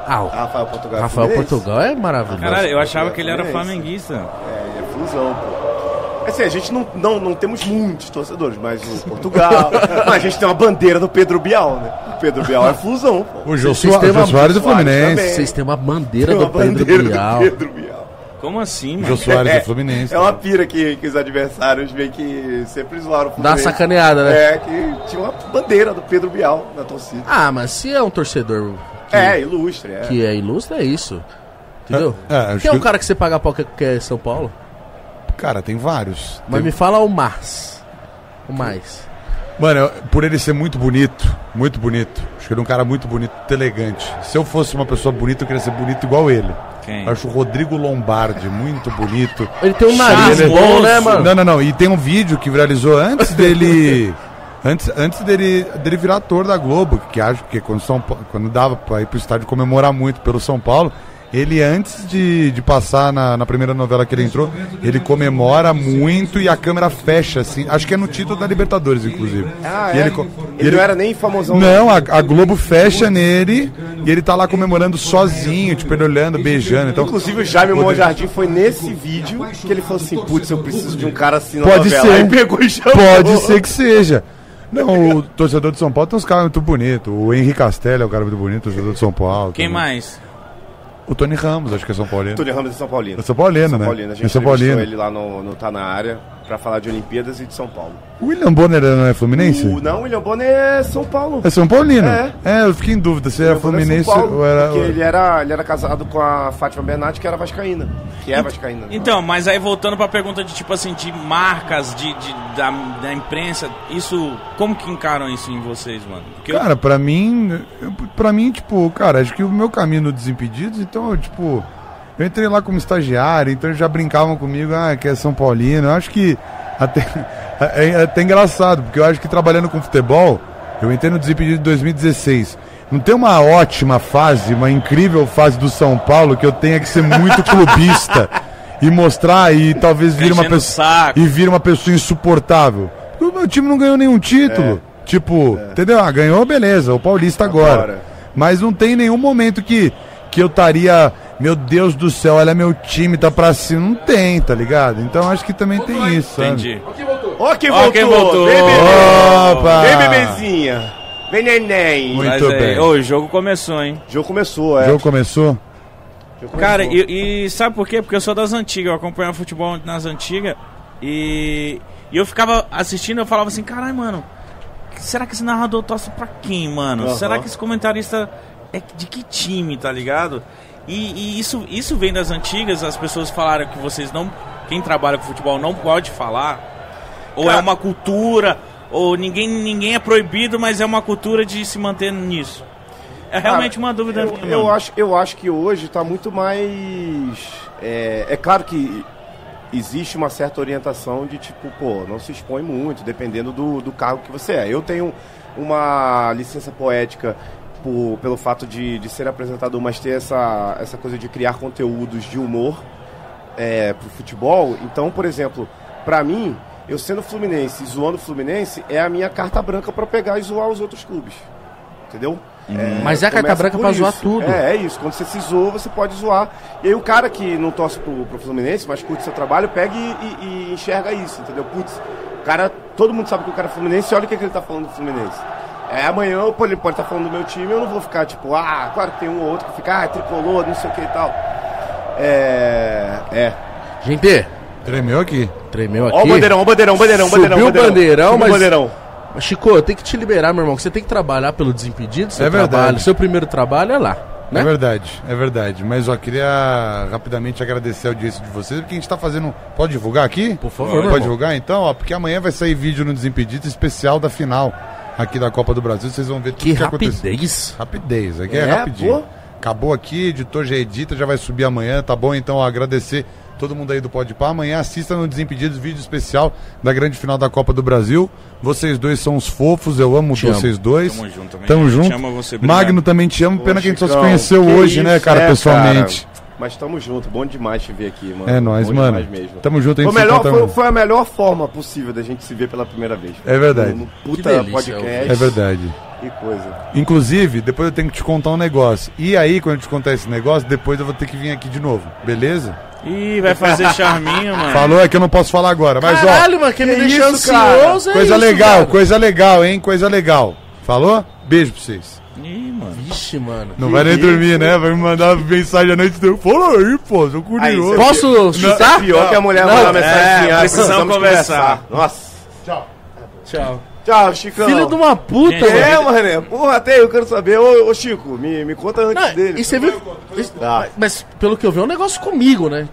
Ah, o Rafael Portugal é Rafael Fluminense. Portugal é maravilhoso. Caralho, eu achava que ele era flamenguista. É, ele é flusão, pô. Assim, a gente não, não, não temos muitos torcedores, mas o Portugal. mas a gente tem uma bandeira do Pedro Bial, né? O Pedro Bial é flusão, pô. O Jô, Vocês Soa- têm o Jô uma- Soares do Fluminense. também. Vocês têm uma bandeira Tem do uma Pedro bandeira Bial. do Pedro Bial. Como assim, Jô mano? Soares É, do Fluminense. É uma pira que, que os adversários meio que sempre zoaram o Dá uma Fluminense. sacaneada, né? É, que tinha uma bandeira do Pedro Bial na torcida. Ah, mas se é um torcedor que É, ilustre, é. que é ilustre, é isso. Entendeu? É, é, Quem é o que- cara que você paga pau que que é São Paulo? Cara, tem vários. Mas Tem- me fala o mais. O mais. Mano, por ele ser muito bonito, muito bonito. Acho que ele é um cara muito bonito, muito elegante. Se eu fosse uma pessoa bonita, eu queria ser bonito igual ele. Quem? Eu acho o Rodrigo Lombardi muito bonito. Ele tem um nariz Ele- bom, né, mano? Não, não, não. E tem um vídeo que viralizou antes dele. antes antes dele, dele virar ator da Globo, que acho que quando, São, Pa- quando dava pra ir pro estádio comemorar muito pelo São Paulo, ele antes de, de passar na, na primeira novela que ele entrou, ele comemora muito e a câmera fecha, assim. Acho que é no título da Libertadores, inclusive. Ah, E é? ele Ele, e não era nem famosão. não, a, a Globo fecha nele e ele tá lá comemorando sozinho, tipo, ele olhando, beijando. Então, Inclusive o Jaime Monjardim foi nesse vídeo que ele falou assim, putz, eu preciso de um cara assim na Pode novela. ser. Aí pegou e chamou. Pode ser que seja. Não, o torcedor de São Paulo tem uns caras muito bonitos. O Henrique Castelli é o cara muito bonito, torcedor de São Paulo. Quem também. mais? O Tony Ramos, acho que é São Paulino. Túlio Ramos de São Paulino. É São Paulino, São né? Paulino. A É gente São Paulino. ele lá no, no Tá Na Área pra falar de Olimpíadas e de São Paulo. O William Bonner não é Fluminense? O, não, o William Bonner é São Paulo. É São Paulino? É. eu fiquei em dúvida se era é Fluminense São Paulo, ou era. Porque ele era, ele era casado com a Fátima Bernardi, que era vascaína. Que é vascaína. Então, mas aí voltando pra pergunta de tipo assim, de marcas, de, de- da, da imprensa, isso. Como que encaram isso em vocês, mano? Porque eu- Cara, pra mim, eu- pra mim, tipo, cara, acho que o meu caminho no Desimpedidos, então, eu, tipo, eu entrei lá como estagiário, então já brincavam comigo, ah, que é São Paulino. Eu acho que até, é, é até engraçado, porque eu acho que trabalhando com futebol, eu entrei no Desimpedidos em 2016. Não tem uma ótima fase, uma incrível fase do São Paulo que eu tenha que ser muito clubista e mostrar e talvez vir uma pessoa e vira uma pessoa insuportável. Porque o meu time não ganhou nenhum título. Tipo, entendeu? Ah, ganhou, beleza, o Paulista agora. Agora. Mas não tem nenhum momento que, que eu estaria, meu Deus do céu, olha meu time, tá pra cima. Não tem, tá ligado? Então acho que também tem isso, sabe? Entendi. Ó quem Ó voltou! quem voltou. Vem, bebê! Opa! Vem, bebezinha! Vem, neném! Muito Mas aí, bem. ô, o jogo começou, hein? O jogo começou, O é. jogo começou? O jogo Cara, começou. e, e sabe por quê? Porque eu sou das antigas, eu acompanhava futebol nas antigas e, e eu ficava assistindo eu falava assim, caralho, mano, será que esse narrador torce pra quem, mano? Aham. Será que esse comentarista é de que time, tá ligado? E, e isso, isso vem das antigas, as pessoas falaram que vocês não. Quem trabalha com futebol não pode falar. Ou é Cara- uma cultura, ou ninguém, ninguém é proibido, mas é uma cultura de se manter nisso. É realmente uma dúvida Eu, minha, eu acho, eu acho que hoje está muito mais. É, é claro que existe uma certa orientação de tipo, pô, não se expõe muito, dependendo do, do cargo que você é. Eu tenho uma licença poética por- pelo fato de, de ser apresentador, mas ter essa, essa coisa de criar conteúdos de humor é, pro futebol. Então, por exemplo, pra mim, eu sendo Fluminense e zoando o Fluminense é a minha carta branca pra pegar e zoar os outros clubes. Entendeu? Mas é a carta branca pra zoar isso. tudo. É, é isso. Quando você se zoa, você pode zoar. E aí o cara que não torce pro, pro Fluminense, mas curte seu trabalho, pega e, e- e enxerga isso, entendeu? Putz, o cara, todo mundo sabe que o cara é Fluminense olha o que, que ele tá falando do Fluminense. É, amanhã pô, ele pode estar falando do meu time, eu não vou ficar tipo, ah, claro que tem um ou outro que fica, ah, tricolor, não sei o que e tal. É. É. Gente, Tremeu aqui. tremeu aqui. Ó o bandeirão, ó o bandeirão, bandeirão, Subiu bandeirão. o bandeirão, Subiu o mas- bandeirão. Mas, Chico, eu tenho que te liberar, meu irmão, que você tem que trabalhar pelo Desimpedido. Seu É verdade. trabalho, seu primeiro trabalho é lá. Né? É verdade, é verdade. Mas ó, queria rapidamente agradecer a audiência de vocês, porque a gente tá fazendo. Pode divulgar aqui? Por favor, Pode irmão. divulgar então, ó, porque amanhã vai sair vídeo no Desimpedido especial da final aqui da Copa do Brasil. Vocês vão ver tudo Que que aconteceu. rapidez. Rapidez, aqui é, É, rapidinho. pô. Acabou aqui, editor já edita, já vai subir amanhã, tá bom? Então, ó, agradecer todo mundo aí do Pode Pá. Amanhã assista no Desimpedidos, vídeo especial da grande final da Copa do Brasil. Vocês dois são os fofos, eu amo Te amo. vocês dois. Tamo junto também. Tamo Te junto. amo você. Magno também te amo, pena Ô, que a gente só se conheceu hoje, né, isso, cara, é, pessoalmente. cara. Mas tamo junto, bom demais te ver aqui, mano. É nóis, Bom mano. mesmo. Tamo junto, a Foi, gente o melhor, foi, foi a melhor forma possível da gente se ver pela primeira vez. É verdade. No Que puta delícia, podcast. É verdade. Que coisa. Inclusive, depois eu tenho que te contar um negócio. E aí, quando eu te contar esse negócio, depois eu vou ter que vir aqui de novo, beleza? Ih, vai fazer charminho, mano. Falou, é que eu não posso falar agora. Mas, Caralho, mano, quem me que deixou ansioso ó, é coisa isso, legal, cara. coisa legal, hein? Coisa legal. Falou? Beijo pra vocês. Ih, mano. Vixe, mano. Não vai nem isso? dormir, né? Vai me mandar mensagem à noite. deu, Fala aí, pô, sou Aí, curioso. você- Posso chutar? Pior que a mulher Não, mandar mensagem é, assim, ah, precisamos conversar. Nossa. Tchau. Tchau, Chicão. Filho de uma puta, Gente, mano. É, mané. Porra, até eu quero saber. Ô, ô, Chico, me, me conta antes Não, dele. e você viu. Tá. Mas pelo que eu vi, é um negócio comigo, né?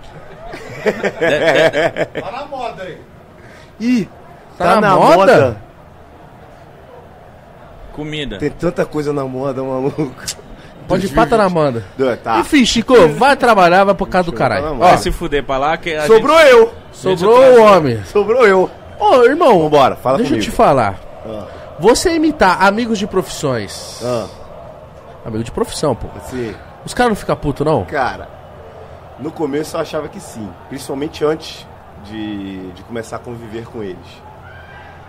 Tá na moda aí. Ih, Tá na moda? Comida. Tem tanta coisa na moda, maluco. Pode ir pata na manda. Tá. Enfim, Chico, vai trabalhar, vai pro casa do caralho. Ó, Vai se fuder pra lá que a Sobrou eu. sobrou o homem. Sobrou eu. Ô, irmão, Vambora, fala deixa eu comigo. te falar. Ah. Você imitar amigos de profissões. Ah, Amigo de profissão, pô. assim, Os caras não ficam putos, não? cara, no começo eu achava que sim. Principalmente antes de, de começar a conviver com eles.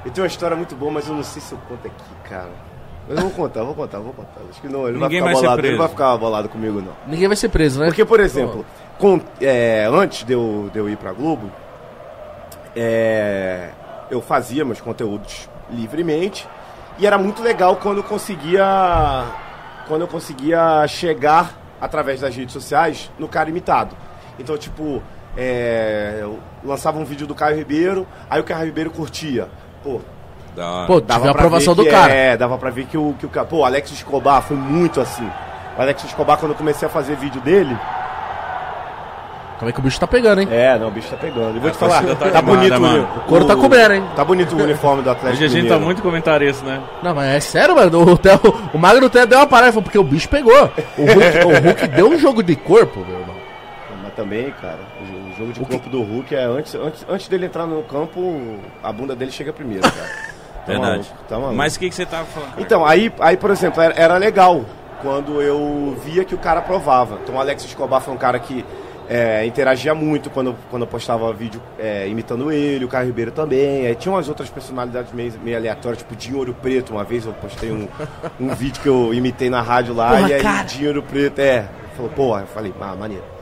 Eu tenho uma história muito boa, mas eu não sei se eu conto aqui, cara. Mas eu vou contar, vou contar, vou contar. Acho que não, ele não vai Ninguém ficar vai bolado. Ele vai ficar bolado comigo, não. Ninguém vai ser preso, né? Porque, por exemplo, com- é, antes de eu, de eu ir pra Globo, é, eu fazia meus conteúdos livremente E era muito legal quando eu conseguia. Quando eu conseguia chegar através das redes sociais no cara imitado. Então, tipo, é, eu lançava um vídeo do Caio Ribeiro, aí o Caio Ribeiro curtia. Pô, Da. Pô, tive a aprovação do que- cara. É, dava pra ver que o, que o cara. Pô, o Alex Escobar foi muito assim. O Alex Escobar, quando eu comecei a fazer vídeo dele. Como é que o bicho tá pegando, hein? É, não, o bicho tá pegando. E vou te A falar, tá tá, animada, bonito mano. o, O couro tá comendo, hein? Tá bonito o uniforme do Atlético. Hoje a gente tá Mineiro. muito comentarista, né? Não, mas é sério, mano. O, Theo, o Magno até deu uma parada, falou, porque o bicho pegou. O Hulk, o Hulk deu um jogo de corpo, meu irmão. Mas também, cara, o jo- o jogo de corpo do Hulk é antes, antes, antes dele entrar no campo, a bunda dele chega primeiro, cara. Tá Verdade. maluco, tá maluco. Mas o que, que você tava falando? cara? Então, aí, aí por exemplo, era, era legal quando eu via que o cara provava. Então, o Alex Escobar foi um cara que é, interagia muito quando, quando eu postava vídeo é, imitando ele, o Caio Ribeiro também. Aí tinha umas outras personalidades meio, meio aleatórias, tipo Dinho Ouro Preto. Uma vez eu postei um, um vídeo que eu imitei na rádio lá, Porra, e aí cara. Dinho Ouro Preto, é, falou, pô, eu falei, ah, maneiro.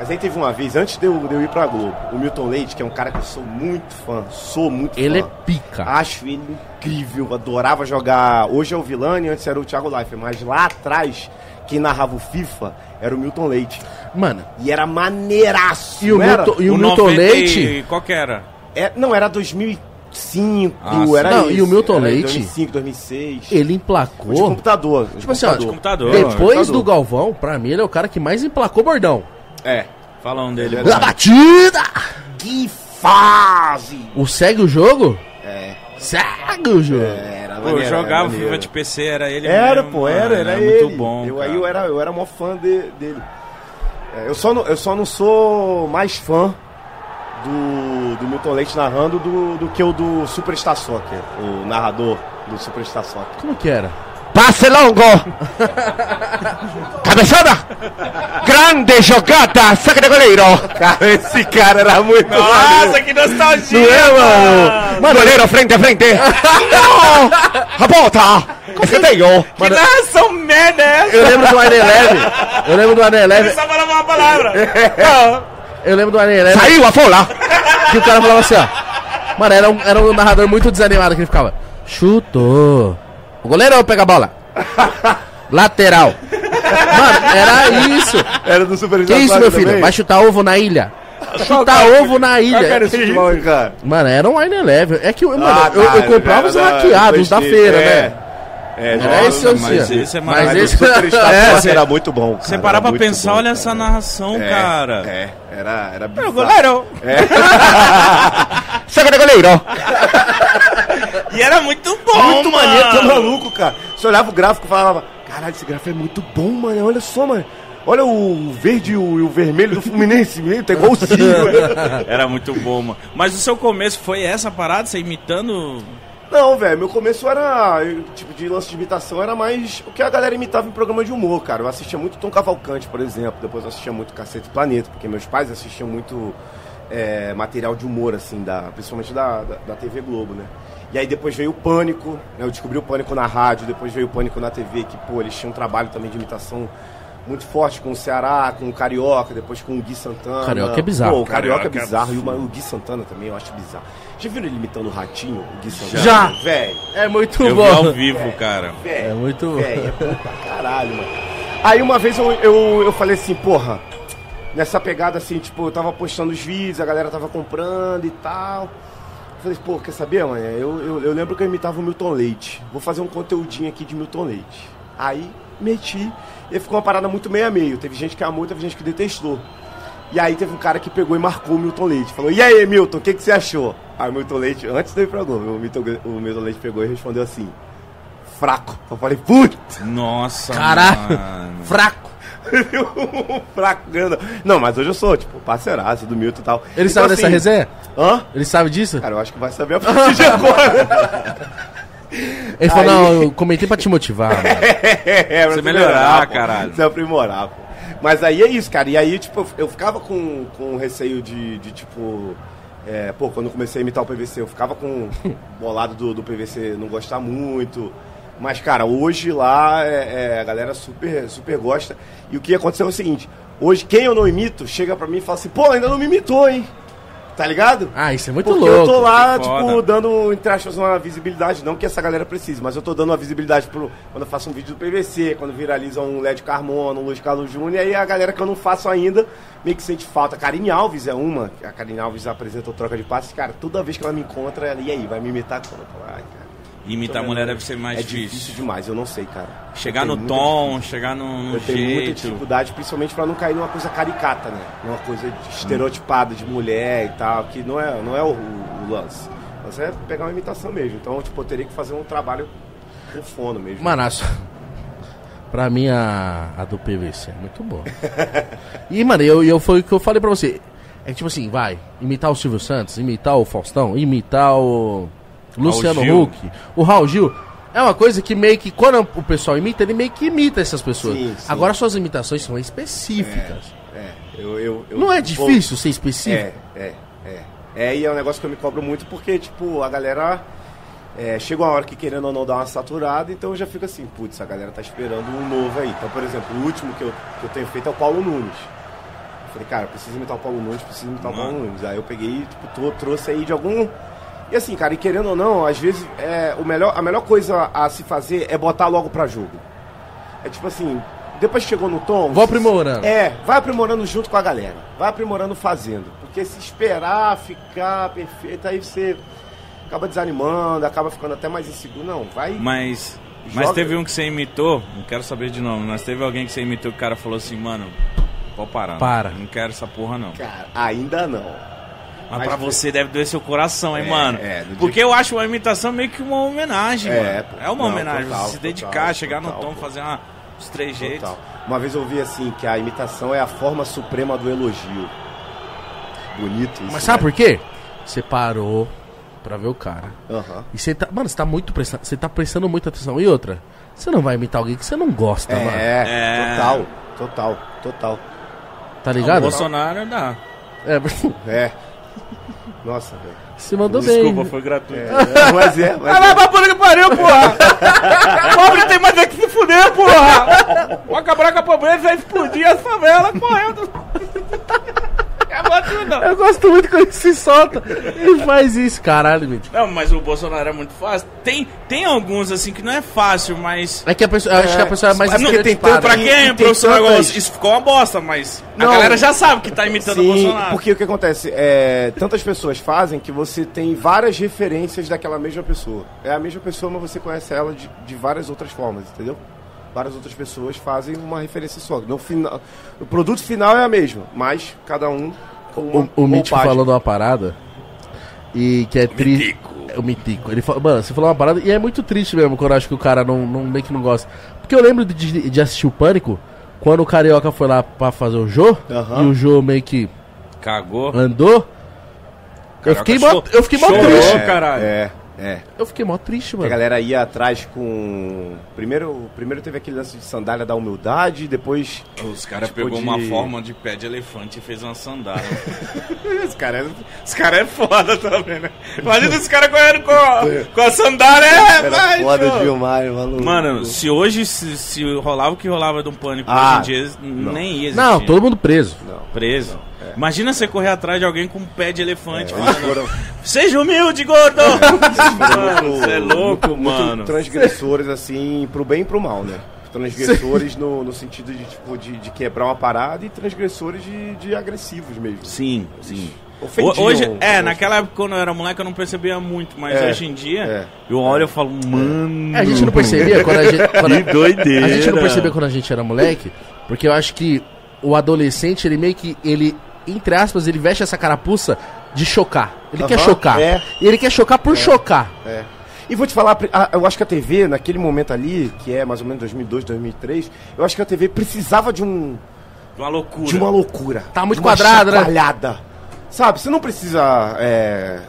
Mas aí teve uma vez, antes de eu, de eu ir pra Globo, o Milton Leite, que é um cara que eu sou muito fã, sou muito Ele é fã. pica. Acho ele incrível, adorava jogar. Hoje é o Vilani, antes era o Thiago Leifert, mas lá atrás, quem narrava o FIFA era o Milton Leite. Mano, E era maneiraço. e o? Milton, e o O Milton 90 Leite... e- Qual que era? É, não, era 2005, Ah, era Não, e esse, o Milton era Leite? 2005, 2006. Ele De emplacou... computador. de Tipo assim, ó, computador. depois computador. do Galvão, pra mim ele é o cara que mais emplacou bordão. É. Fala um dele. É Na batida! Que fase! O segue o jogo? É. Segue o jogo. Era Pô, eu maneiro, jogava era maneiro. FIFA de PC, era ele Era, mesmo, pô, era, mano, era, era ele. muito bom. Eu, cara. aí eu era, eu era mó fã de- dele. É, eu, só não, eu só não sou mais fã do, do Milton Leite narrando do, do que o do Superstar Soccer, o narrador do Superstar Soccer. Como que era? Passe longo. Cabeçada. Grande jogada. Saque de goleiro. Cara, esse cara era muito Nossa, que nostalgia! Não é, mano? Mano, goleiro frente a frente. Não. A volta. Escanteio. Que narração merda é essa? Eu lembro do Arne Leve. Eu lembro do Arne Leve. Só falava uma palavra. Eu lembro do Arne Leve Saiu a bola. que o cara falava assim, ó. Mano, era um, era um narrador muito desanimado que ele ficava. Chutou. O goleiro pega a bola. Lateral. Mano, era isso. Era do Superstar Que isso, meu filho? Vai chutar ovo na ilha? Chutar ovo na ilha. esse futebol, hein, cara? Mano, era um Arne Leve. É que, mano, Ah, eu, eu comprava os da hackeados da feira, é. né? É, Era esse mas esse é Mas esse é, era muito bom, cara. Você parar era pra pensar, bom, olha cara. essa narração, É, cara. É, era, era É goleiro. Saque de goleiro. E era muito bom, muito mano. maneiro, tá maluco, cara. Você olhava o gráfico e falava, caralho, esse gráfico é muito bom, mano. Olha só, mano. Olha o verde e o, o vermelho do Fluminense, meu, tá igualzinho. Era muito bom, mano. Mas o seu começo foi essa parada, você imitando. Não, velho, meu começo era, tipo, de lance de imitação era mais o que a galera imitava em programa de humor, cara. Eu assistia muito Tom Cavalcante, por exemplo. Depois eu assistia muito Cacete Planeta, porque meus pais assistiam muito é, material de humor, assim, da, principalmente da, da, da TV Globo, né? E aí depois veio o Pânico, né? eu descobri o Pânico na rádio, depois veio o Pânico na TV, que, pô, eles tinham um trabalho também de imitação muito forte com o Ceará, com o Carioca, depois com o Gui Santana. Carioca é bizarro. Pô, o Carioca, Carioca é é bizarro. e o, o Gui Santana também eu acho bizarro. Já viram ele imitando o Ratinho, o Gui Santana? Já. Velho, É muito Eu vi bom. ao vivo, cara. É muito bom. velho, é bom pra caralho, mano. Aí uma vez eu, eu, eu falei assim, porra, nessa pegada assim, tipo, eu tava postando os vídeos, a galera tava comprando e tal. Eu falei, pô, quer saber, mano? Eu, eu, eu lembro que eu imitava o Milton Leite. Vou fazer um conteúdinho aqui de Milton Leite. Aí meti e ficou uma parada muito meio a meio. Teve gente que amou, teve gente que detestou. E aí teve um cara que pegou e marcou o Milton Leite. Falou, e aí, Milton, o que, que você achou? Aí o Milton Leite, antes de ir pra Globo, o Milton, o Milton Leite pegou e respondeu assim, fraco. Eu falei, putz, Nossa, Caralho. mano. Fraco. grande. Não, mas hoje eu sou, tipo, parceiraço do Milton e tal. Ele Então, sabe dessa assim, resenha? Hã? Ele sabe disso? Cara, eu acho que vai saber a partir de agora. Ele falou, Aí- não, eu comentei pra te motivar. mano. é, pra Você melhorar, pô. caralho. Você aprimorar, pô. Mas aí é isso, cara. E aí, tipo, eu ficava com, com receio de, de tipo. é, pô, quando eu comecei a imitar o PVC, eu ficava com bolado do, do PVC não gostar muito. Mas, cara, hoje lá é, é, a galera super, super gosta. E o que aconteceu é o seguinte: hoje, quem eu não imito chega pra mim e fala assim, pô, ainda não me imitou, hein? Tá ligado? Ah, isso é muito Porque louco. eu tô lá, tipo, dando, entre aspas, uma visibilidade, não que essa galera precise, mas eu tô dando uma visibilidade pro, quando eu faço um vídeo do PVC, quando viraliza um LED Carmona, um Luiz Carlos Júnior, e aí a galera que eu não faço ainda meio que sente falta. A Karine Alves é uma, a Karine Alves apresenta o Troca de Passes, cara, toda vez que ela me encontra, ela, e aí, vai me imitar Ai, cara, Imitar mulher deve ser mais é difícil. difícil demais, eu não sei, cara. Chegar Eu no tom, chegar no, no eu tenho muita jeito. dificuldade, principalmente pra não cair numa coisa caricata, né? Numa coisa de- estereotipada de mulher e tal, que não é, não é o, o lance. O lance é pegar uma imitação mesmo. Então, tipo, eu teria que fazer um trabalho com fono mesmo. Manaço. Pra mim, a, a do PVC é muito boa. e, mano, eu, eu, foi o que eu falei pra você. É que, tipo assim, vai, imitar o Silvio Santos, imitar o Faustão, imitar o Luciano. Huck, o Raul Gil. É uma coisa que meio que, quando o pessoal imita, ele meio que imita essas pessoas. Sim, sim. Agora, suas imitações são específicas. É, eu, eu, eu- Não é difícil ser específico? É, é, é. É, e é um negócio que eu me cobro muito porque, tipo, a galera. É, chega uma hora que querendo ou não dar uma saturada, então eu já fico assim, putz, a galera tá esperando um novo aí. Então, por exemplo, o último que eu, que eu tenho feito é o Paulo Nunes. Eu falei, cara, preciso imitar o Paulo Nunes, preciso imitar o Paulo Nunes. Aí eu peguei, tipo, tô- trouxe aí de algum. E assim, cara, e querendo ou não, às vezes é, o melhor, a melhor coisa a se fazer é botar logo pra jogo. É tipo assim, depois que chegou no tom. Vou aprimorando. É, vai aprimorando junto com a galera. Vai aprimorando fazendo. Porque se esperar ficar perfeito, aí você acaba desanimando, acaba ficando até mais inseguro. Não, vai. Mas, mas teve um que você imitou, não quero saber de nome, mas teve alguém que você imitou que o cara falou assim, mano, pode parar. Para. Não quero essa porra não. Cara, ainda não. Mas Mas pra foi- você deve doer seu coração, hein, É, mano? é, no dia Porque eu acho uma imitação meio que uma homenagem, É, mano. pô. É uma Não, homenagem. total, você se dedicar, total, chegar no total, tom, pô. fazer uma, os três jeitos. Total. Uma vez eu ouvi assim que a imitação é a forma suprema do elogio. Bonito isso. Mas sabe né? por quê? Você parou pra ver o cara. Aham. E você tá. Mano, você tá muito prestando. Você tá prestando muita atenção. E outra, você não vai imitar alguém que você não gosta, mano. É, É. total, total, total. Tá O ligado? Bolsonaro dá. É, É. Nossa, velho. se mandou Desculpa, bem. foi gratuito. É, mas é, mas Ah, vai pra que pariu, porra! Pobre tem mais é que se fuder, porra! O acabar com a pobreza vai explodir as favelas correndo. Acabou tudo. Eu gosto muito quando ele se solta. Ele faz isso, caralho, gente. Não, mas o Bolsonaro é muito fácil. Tem, tem alguns assim que não é fácil, mas. É que a pessoa, eu acho que a pessoa é mais Mas não, tanto Pra E- quem é e tantas- isso ficou uma bosta, mas Não. a galera já sabe que tá imitando o Sim, Bolsonaro. porque o que acontece? É, tantas pessoas fazem que você tem várias referências daquela mesma pessoa. É a mesma pessoa, mas você conhece ela de, de várias outras formas, entendeu? Várias outras pessoas fazem uma referência só. No final, o produto final é a mesma, mas cada um com uma O, o Mítico falou de uma parada e que é triste. O Mitico. Ele falou, mano, você falou uma parada e é muito triste mesmo quando eu acho que o cara não, não meio que não gosta. Porque eu lembro de, de assistir o Pânico quando o Carioca foi lá pra fazer o Jô Aham. e o Jô meio que Cagou. andou. Eu fiquei, mó, eu fiquei mó triste. É, caralho. É, é. Eu fiquei mó triste, A mano. galera ia atrás com. Primeiro, primeiro teve aquele lance de sandália da humildade, depois. Os caras Tipo pegou de- uma forma de pé de elefante e fez uma sandália. Os caras. Os caras é foda também, né? Imagina os caras correndo com, a- com a sandália. É, vai, show. demais, maluco. Mano, se hoje se, se rolava o que rolava de um pânico Ah, hoje em dia, nem ia existir. Não, todo mundo preso. preso. Imagina você correr atrás de alguém com um pé de elefante. É, foram- Seja humilde, gordo! mano, muito- você é louco, muito- mano. Muito transgressores, assim, pro bem e pro mal, né? Transgressores no, no sentido de, tipo, de, de quebrar uma parada e transgressores de, de agressivos mesmo. Sim, sim. Ofendiam Hoje, é, os- naquela época quando eu era moleque eu não percebia muito, mas É, hoje em dia é. eu olho e falo, mano. É, a gente não percebia quando a gente. quando Que doideira. A gente não percebia quando a gente era moleque, porque eu acho que o adolescente, ele meio que. Ele, entre aspas, ele veste essa carapuça de chocar. Ele quer Aham, chocar. é. E ele quer chocar por chocar. É. E vou te falar, eu acho que a TV, naquele momento ali, que é mais ou menos 2002, 2003, eu acho que a TV precisava de um, Uma loucura. de uma loucura. Tá muito de quadrada, né? Sabe, você não precisa é,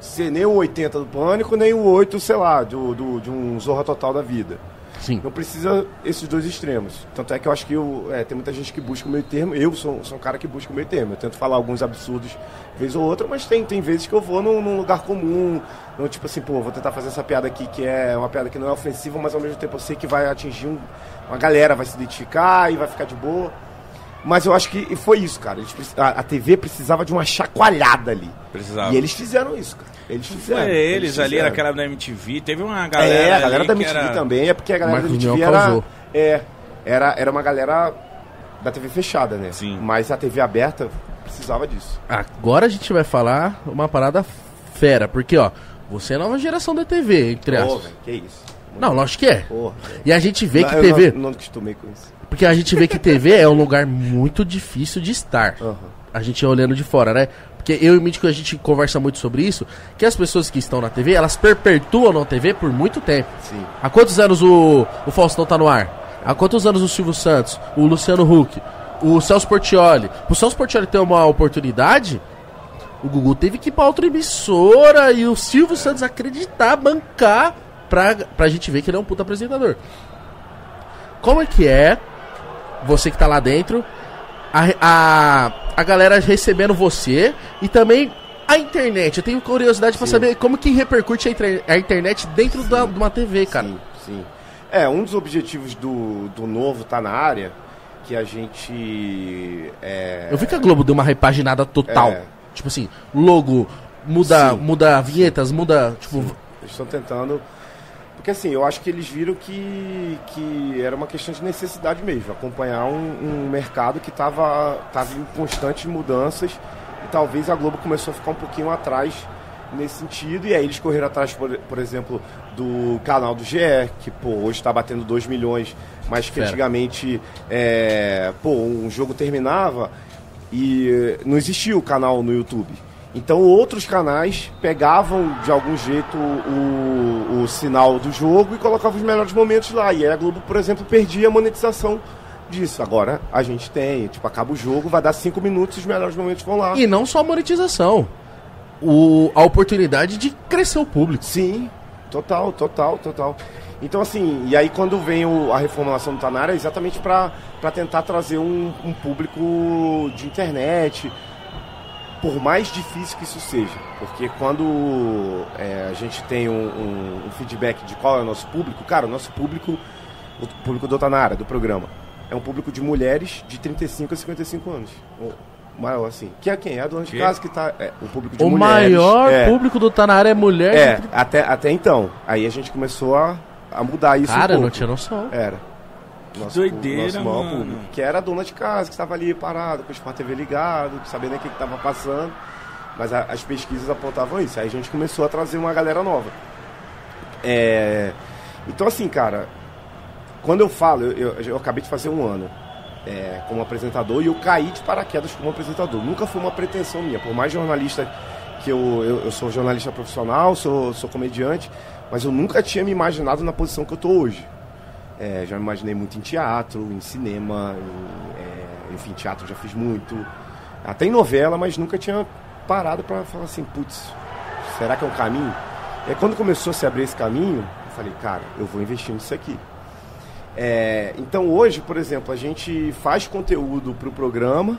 ser nem o 80 do Pânico, nem o 8, sei lá, do, do- de um Zorra Total da vida. Sim. Não precisa esses dois extremos. Tanto é que eu acho que eu, é, tem muita gente que busca o meio termo. Eu sou, sou um cara que busca o meio termo. Eu tento falar alguns absurdos vez ou outra, mas tem, tem vezes que eu vou num, num lugar comum. Não, tipo assim, pô, vou tentar fazer essa piada aqui que é uma piada que não é ofensiva, mas ao mesmo tempo eu sei que vai atingir um- uma galera, vai se identificar e vai ficar de boa. Mas eu acho que foi isso, cara. Eles a, a TV precisava de uma chacoalhada ali. Precisava. E eles fizeram isso, cara. Eles fizeram. Foi eles ali, fizeram. naquela da MTV. Teve uma galera. É, a galera ali da MTV era- também, é porque a galera Marcos da MTV era, causou. é, era. Era uma galera da TV fechada, né? Sim. Mas a TV aberta precisava disso. Agora a gente vai falar uma parada fera, porque ó, você é nova geração da TV, entre aspas. que isso. Não, lógico que é. Porra. E a gente vê Não, que eu TV. Não, não acostumei com isso. Porque a gente vê que TV é um lugar muito difícil de estar. Aham. A gente olhando de fora, né? Porque eu e o Mítico a gente conversa muito sobre isso, que as pessoas que estão na TV, elas perpetuam na TV por muito tempo. Sim. Há quantos anos o, o Faustão tá no ar? Há quantos anos o Silvio Santos, o Luciano Huck, o Celso Portioli? O Celso Portioli ter uma oportunidade, o Gugu teve que ir pra outra emissora e o Silvio Santos acreditar, bancar, pra, pra gente ver que ele é um puta apresentador. Como é que é você que tá lá dentro, a, a, a galera recebendo você e também a internet? Eu tenho curiosidade pra saber como que repercute a, inter- a internet dentro da, de uma TV, cara. Sim, sim. É, um dos objetivos do, do novo tá na área, que a gente. É, Eu vi que a Globo deu uma repaginada total. É. Tipo assim, logo, muda, Sim. muda vinhetas, muda. Tipo, Eles estão tentando. Porque assim, eu acho que eles viram que, que era uma questão de necessidade mesmo, acompanhar um, um mercado que estava tava em constantes mudanças e talvez a Globo começou a ficar um pouquinho atrás nesse sentido, e aí eles correram atrás, por, por exemplo, do canal do GE, que pô, hoje está batendo 2 milhões, mas que Fera. antigamente é, pô, um jogo terminava e não existia o canal no YouTube. Então outros canais pegavam de algum jeito o, o sinal do jogo e colocavam os melhores momentos lá. E aí a Globo, por exemplo, perdia a monetização disso. Agora a gente tem, tipo, acaba o jogo, vai dar cinco minutos e os melhores momentos vão lá. e não só a monetização. O, a oportunidade de crescer o público. Sim, total, total, total. Então, assim, e aí quando vem o- a reformulação do Tanar é exatamente para tentar trazer um, um público de internet, por mais difícil que isso seja. Porque quando é, a gente tem um, um- um feedback de qual é o nosso público, cara, o nosso público, o público do Tanara, do programa, é um público de mulheres de 35 a 55 anos. O maior, assim. Que é quem? É a dona de casa que tá. É, o público de O mulheres. maior é. público do na área é mulher. É, de- até, até então. Aí a gente começou a, a mudar isso. Cara, um não tinha noção. Era. Nosso, doideira, nosso maior mano. público. Que era a dona de casa, que estava ali parado, com o Sport TV ligado, sabendo o que estava passando. Mas a- as pesquisas apontavam isso. Aí a gente começou a trazer uma galera nova. É, então, assim, cara, quando eu falo, eu, eu- eu acabei de fazer um ano é, como apresentador e eu caí de paraquedas como apresentador. Nunca foi uma pretensão minha, por mais jornalista que eu, eu, eu sou jornalista profissional, sou, sou comediante, mas eu nunca tinha me imaginado na posição que eu tô hoje. É, já me imaginei muito em teatro, em cinema, em, é, enfim, teatro já fiz muito, até em novela, mas nunca tinha parado para falar assim, putz, será que é um caminho? Aí, quando começou a se abrir esse caminho, eu falei, cara, eu vou investir nisso aqui. É, então hoje, por exemplo, a gente faz conteúdo pro programa,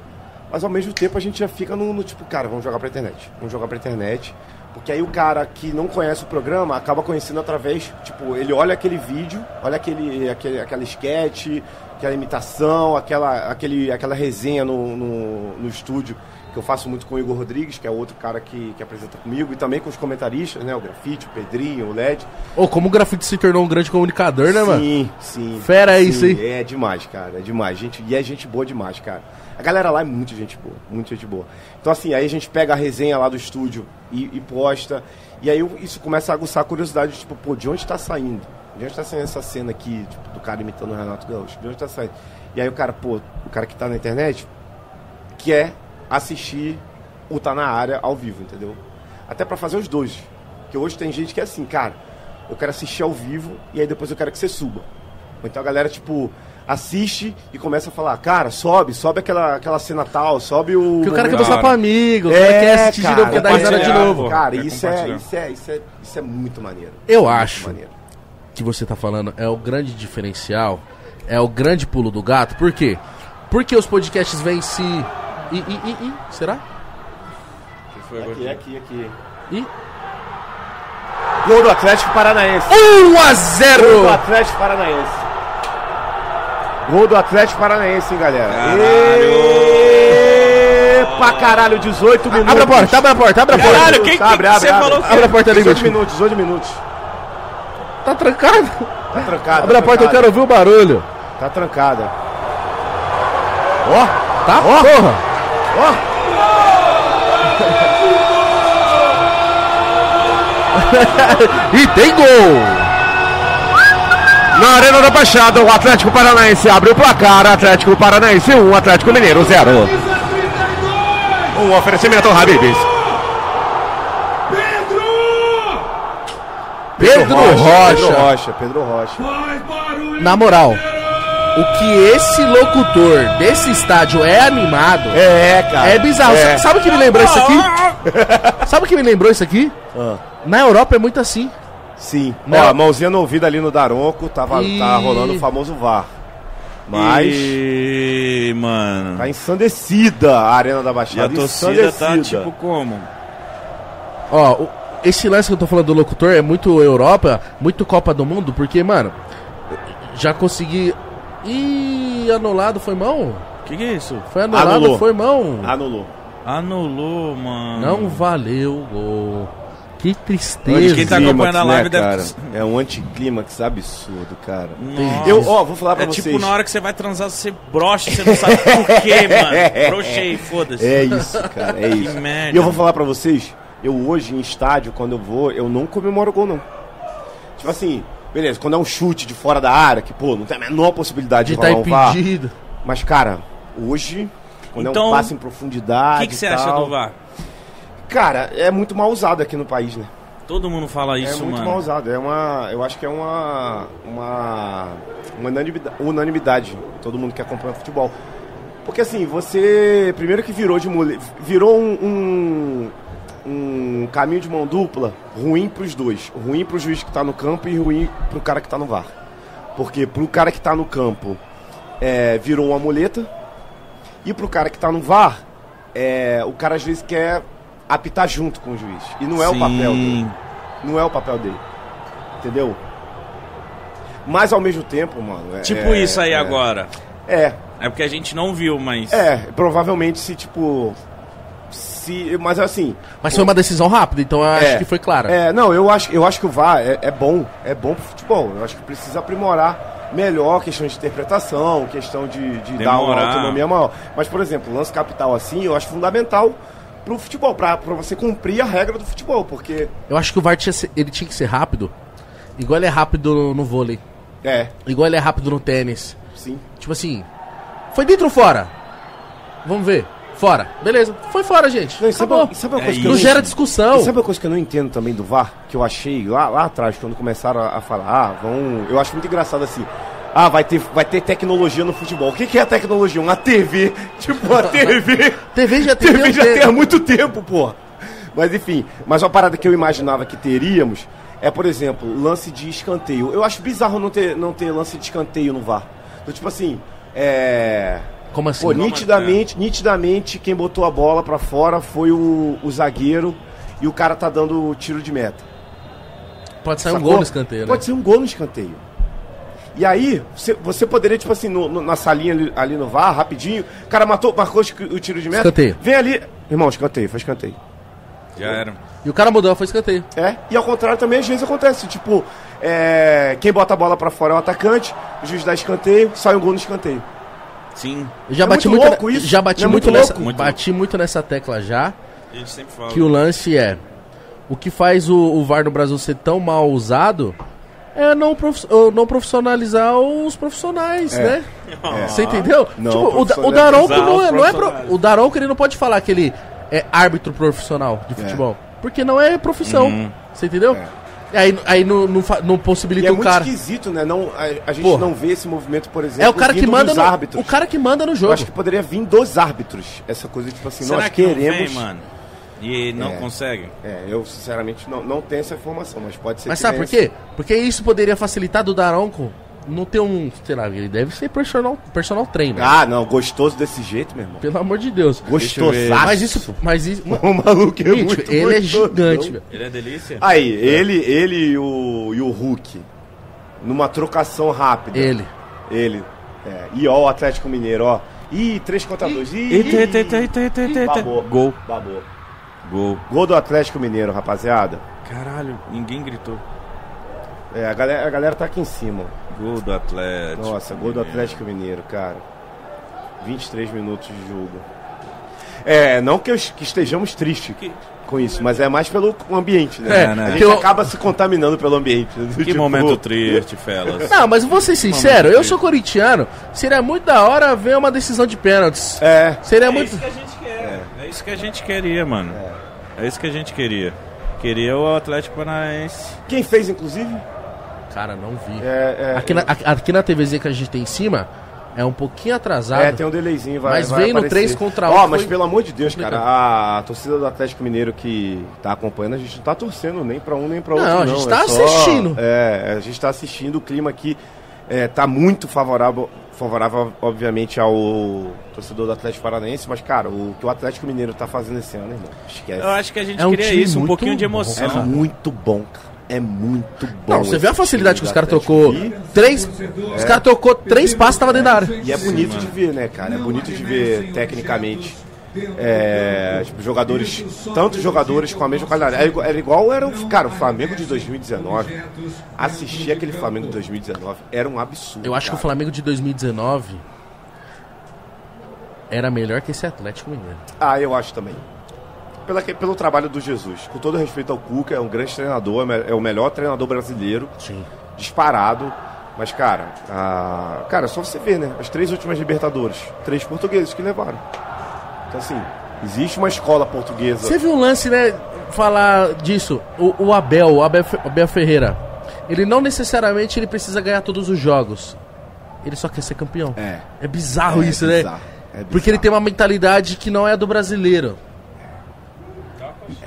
mas ao mesmo tempo a gente já fica no, no tipo, cara, vamos jogar pra internet. Vamos jogar pra internet. Porque aí o cara que não conhece o programa acaba conhecendo através, tipo, ele olha aquele vídeo, olha aquele, aquele, aquela sketch, aquela imitação, aquela, aquele, aquela resenha no, no, no estúdio que eu faço muito com o Igor Rodrigues, que é outro cara que, que apresenta comigo, e também com os comentaristas, né? O Grafite, o Pedrinho, o LED. Ô, como o grafite se tornou um grande comunicador, né, mano? Sim, sim. Fera sim, isso, hein? É demais, cara. É demais. Gente, e é gente boa demais, cara. A galera lá é muito gente boa. Muito gente boa. Então, assim, aí a gente pega a resenha lá do estúdio e, e posta. E aí isso começa a aguçar a curiosidade, tipo, pô, de onde tá saindo? De onde tá saindo essa cena aqui, tipo, do cara imitando o Renato Gaúcho? De onde tá saindo? E aí o cara, pô, o cara que tá na internet quer assistir o Tá Na Área ao vivo, entendeu? Até pra fazer os dois. Porque hoje tem gente que é assim, cara, eu quero assistir ao vivo e aí depois eu quero que você suba. Ou então a galera, tipo, assiste e começa a falar, cara, sobe, sobe aquela, aquela cena tal, sobe o. Que o cara quer mostrar pro amigo, o cara É, quer assistir de cara, novo, quer dar risada de novo. Cara, isso é, isso, é, isso, é, isso é muito maneiro. Eu Muito acho maneiro. que você tá falando é o grande diferencial, é o grande pulo do gato. Por quê? Porque os podcasts vêm se. E, e, e, e? Será? Que foi agora? Aqui, aqui, aqui. E? Gol do Atlético Paranaense. 1 a Gol 0 do Atlético Paranaense. Gol do Atlético Paranaense, hein, galera. Caralho! Epa, caralho, 18 minutos. Abre a porta, abre a porta, abre a porta. Caralho, quem- quem abre, que abre, você abre. falou que- Abre a porta ali, 18 Mítico. minutos, 18 minutos. Tá trancado. Tá trancada. Abre a tá porta, eu trancada. quero ouvir o barulho. Tá trancada. Tá? Porra. Ó, E tem gol. Na Arena da Baixada, o Atlético Paranaense abre o placar. Atlético Paranaense 1, Atlético Mineiro 0. Um oferecimento ao Habibs. Pedro Pedro Rocha. Rocha, Pedro Rocha. Na moral, o que esse locutor desse estádio é animado É, cara. é bizarro. É. Sabe o que me lembrou isso aqui? Sabe o que me lembrou isso aqui? Ah. Na Europa é muito assim. Sim. Não. Ó, mãozinha no ouvido ali no Daronco, tava, E- tá rolando o famoso VAR. Mas Ih, mano. tá ensandecida a Arena da E a Baixada. torcida tá tipo como? Ó, o- esse lance que eu tô falando do locutor é muito Europa, muito Copa do Mundo, porque, mano, já consegui. Ih, anulado foi mão? Que que é isso? Foi anulado, Anulou. foi mão. Anulou. Anulou, mano. Não valeu o gol. Que tristeza. Quem tá acompanhando a Anticlímax, live né, deve- cara? É um anticlímax absurdo, cara. Nossa. Eu, ó, vou falar pra É vocês. tipo na hora que você vai transar, você brocha, você não sabe por quê, mano. Brochei, foda-se. É isso, cara, é isso. merda. E eu vou falar pra vocês, eu hoje em estádio, quando eu vou, eu não comemoro gol, não. Tipo assim, beleza, quando é um chute de fora da área, que, pô, não tem a menor possibilidade de de, tá rolar um VAR. impedido. Mas, cara, hoje, quando é Então, um passe em O profundidade que, que você e acha tal, do VAR? Cara, é muito mal usado aqui no país, né? Todo mundo fala É isso, muito mano. mal usado. É uma. Eu acho que é uma. Uma. Uma unanimidade, unanimidade. Todo mundo que acompanha futebol. Porque assim, você. Primeiro que virou de mule, Virou um. um um caminho de mão dupla ruim pros dois. Ruim pro juiz que tá no campo e ruim pro cara que tá no VAR. Porque pro cara que tá no campo é, virou uma muleta. E pro cara que tá no VAR, é, o cara às vezes quer apitar junto com o juiz. E não é o papel dele. Não é o papel dele. Entendeu? Mas ao mesmo tempo, mano. é- Tipo é- isso aí é, agora. É, É porque a gente não viu, mas. é. Provavelmente se, tipo. Se. Mas assim. Mas foi uma decisão rápida, então eu acho É. que foi clara. É, não, eu acho, eu acho que o VAR é, é bom. É bom pro futebol. Eu acho que precisa aprimorar melhor questão de interpretação, questão de, de dar uma autonomia maior. Mas, por exemplo, lance capital assim, eu acho fundamental pro futebol, pra, pra você cumprir a regra do futebol, porque. Eu acho que o VAR tinha, ele tinha que ser rápido. Igual ele é rápido no, no vôlei. É, Igual ele é rápido no tênis. sim. Tipo assim, foi dentro ou fora? Vamos ver. Fora. Beleza. Foi fora, gente. Não, sabe, Acabou. sabe uma É coisa que Não eu gera discussão. E sabe uma coisa que eu não entendo também do VAR? Que eu achei lá, lá atrás, quando começaram a, a falar, ah, vão. Eu acho muito engraçado assim. Ah, vai ter, vai ter tecnologia no futebol. O que, que é a tecnologia? Uma TV. Tipo, a TV. TV já tem. TV já tem- há muito tempo, porra. Mas enfim, mas uma parada que eu imaginava que teríamos é, por exemplo, lance de escanteio. Eu acho bizarro não ter, não ter lance de escanteio no VAR. Então, tipo assim, é. Como assim? Pô, nitidamente, nitidamente, quem botou a bola pra fora foi o, o zagueiro e o cara tá dando tiro de meta. Pode sair um Sacou? gol no escanteio, né? Pode ser um gol no escanteio. E aí, você, você poderia, tipo assim, no- no- na salinha ali, ali no VAR, rapidinho, o cara matou, marcou o tiro de meta. Escanteio. Vem ali. Irmão, escanteio, foi escanteio. Já era. E o cara mudou, foi escanteio. É, e ao contrário também às vezes acontece, tipo, é, quem bota a bola pra fora é o atacante, o juiz dá escanteio, sai um gol no escanteio. Sim. Eu já É bati muito ne- isso. já bati Não é muito, muito nessa? Muito bati muito nessa tecla já, A gente sempre fala. que o lance é o que faz o, o VAR no Brasil ser tão mal usado é não, prof- não profissionalizar os profissionais, né? Você entendeu? Não tipo, o, o Daronco não é, não é pro- o Daronco ele não pode falar que ele é árbitro profissional de futebol, porque não é profissão. Uhum. Você entendeu? Aí, aí não, não, não E possibilita é o muito cara. esquisito, né? Não, a, a gente Porra. não vê esse movimento, por exemplo, É o cara que manda dos no, árbitros. o cara que manda no Eu jogo. acho que poderia vir dos árbitros. Essa coisa, tipo assim, Será nós que queremos. não vem, mano? E não É. consegue? É, eu sinceramente não, não tenho essa informação, mas pode ser Mas que sabe por quê? Porque isso poderia facilitar do Daronco não ter um, sei lá, ele deve ser personal, personal trainer. Ah, não, gostoso desse jeito, meu irmão. Pelo amor de Deus. Gostoso. Mas isso, mas isso, O maluco é Gente, muito ele é gigante, velho. Ele é delícia? Aí, ele, ele e o, e o Hulk, numa trocação rápida. Ele. Ele. É, e ó, o Atlético Mineiro, ó. Ih, 3 contra 2. Ih, Eita, eita, eita, eita, eita, eita, eita. babou. Gol. Babou. Gol. Gol do Atlético Mineiro, rapaziada. Caralho, ninguém gritou. É, a galera, a galera tá aqui em cima. Gol do Atlético. Nossa, gol do Atlético Mineiro, cara. 23 minutos de jogo. É, não que, eu- que estejamos tristes com isso, mas é mais pelo ambiente, né? É, né? A gente eu- acaba se contaminando pelo ambiente. Que Tipo, momento triste, Felas. Não, mas vou ser sincero, eu sou corintiano. Seria muito da hora ver uma decisão de pênaltis. É, Seria É muito. isso que a gente quer. É isso que a gente queria, mano. É isso que a gente queria. Queria o Atlético Paranaense. quem fez, inclusive? Cara, não vi. É, é, Aqui na, aqui na TVZ que a gente tem em cima, é um pouquinho atrasado. É, tem um delayzinho, vai Mas vai veio no aparecer. 3 contra 1, Ó, mas foi pelo amor de Deus, cara, complicado. a, a torcida do Atlético Mineiro que tá acompanhando, a gente não tá torcendo nem pra um nem pra outro, Não, não. a gente é tá só- assistindo. É, a gente tá assistindo, o clima aqui é, tá muito favorável, favorável, obviamente, ao torcedor do Atlético Paranaense, mas, cara, o que o Atlético Mineiro tá fazendo esse ano, irmão, esquece. Eu acho que a gente É um queria isso, um pouquinho de bom, emoção. É muito bom, cara. É muito bom. Não, você vê a facilidade que os caras trocou. E- Três. Os caras trocou três passos tava dentro da área. E é bonito de ver, né, cara? É bonito de ver tecnicamente. É, tipo, jogadores, tantos jogadores com a mesma qualidade. Era igual, era igual era o, cara, o Flamengo de 2019. Assistir aquele Flamengo de 2019 era um absurdo. Eu acho que o cara. Flamengo de 2019 era melhor que esse Atlético Mineiro. Ah, eu acho também. Pela, pelo trabalho do Jesus. Com todo respeito ao Cuca, é um grande treinador, é é o melhor treinador brasileiro. Sim. disparado. Mas, cara, a... cara, só você ver, né? As três últimas Libertadores, três portugueses que levaram. Então, assim, existe uma escola portuguesa. Você viu um lance, né? Falar disso. O, o Abel, o Abel, Abel Ferreira. Ele não necessariamente ele precisa ganhar todos os jogos. Ele só quer ser campeão. É. É bizarro É isso, bizarro, né? é bizarro. Porque ele tem uma mentalidade que não é a do brasileiro.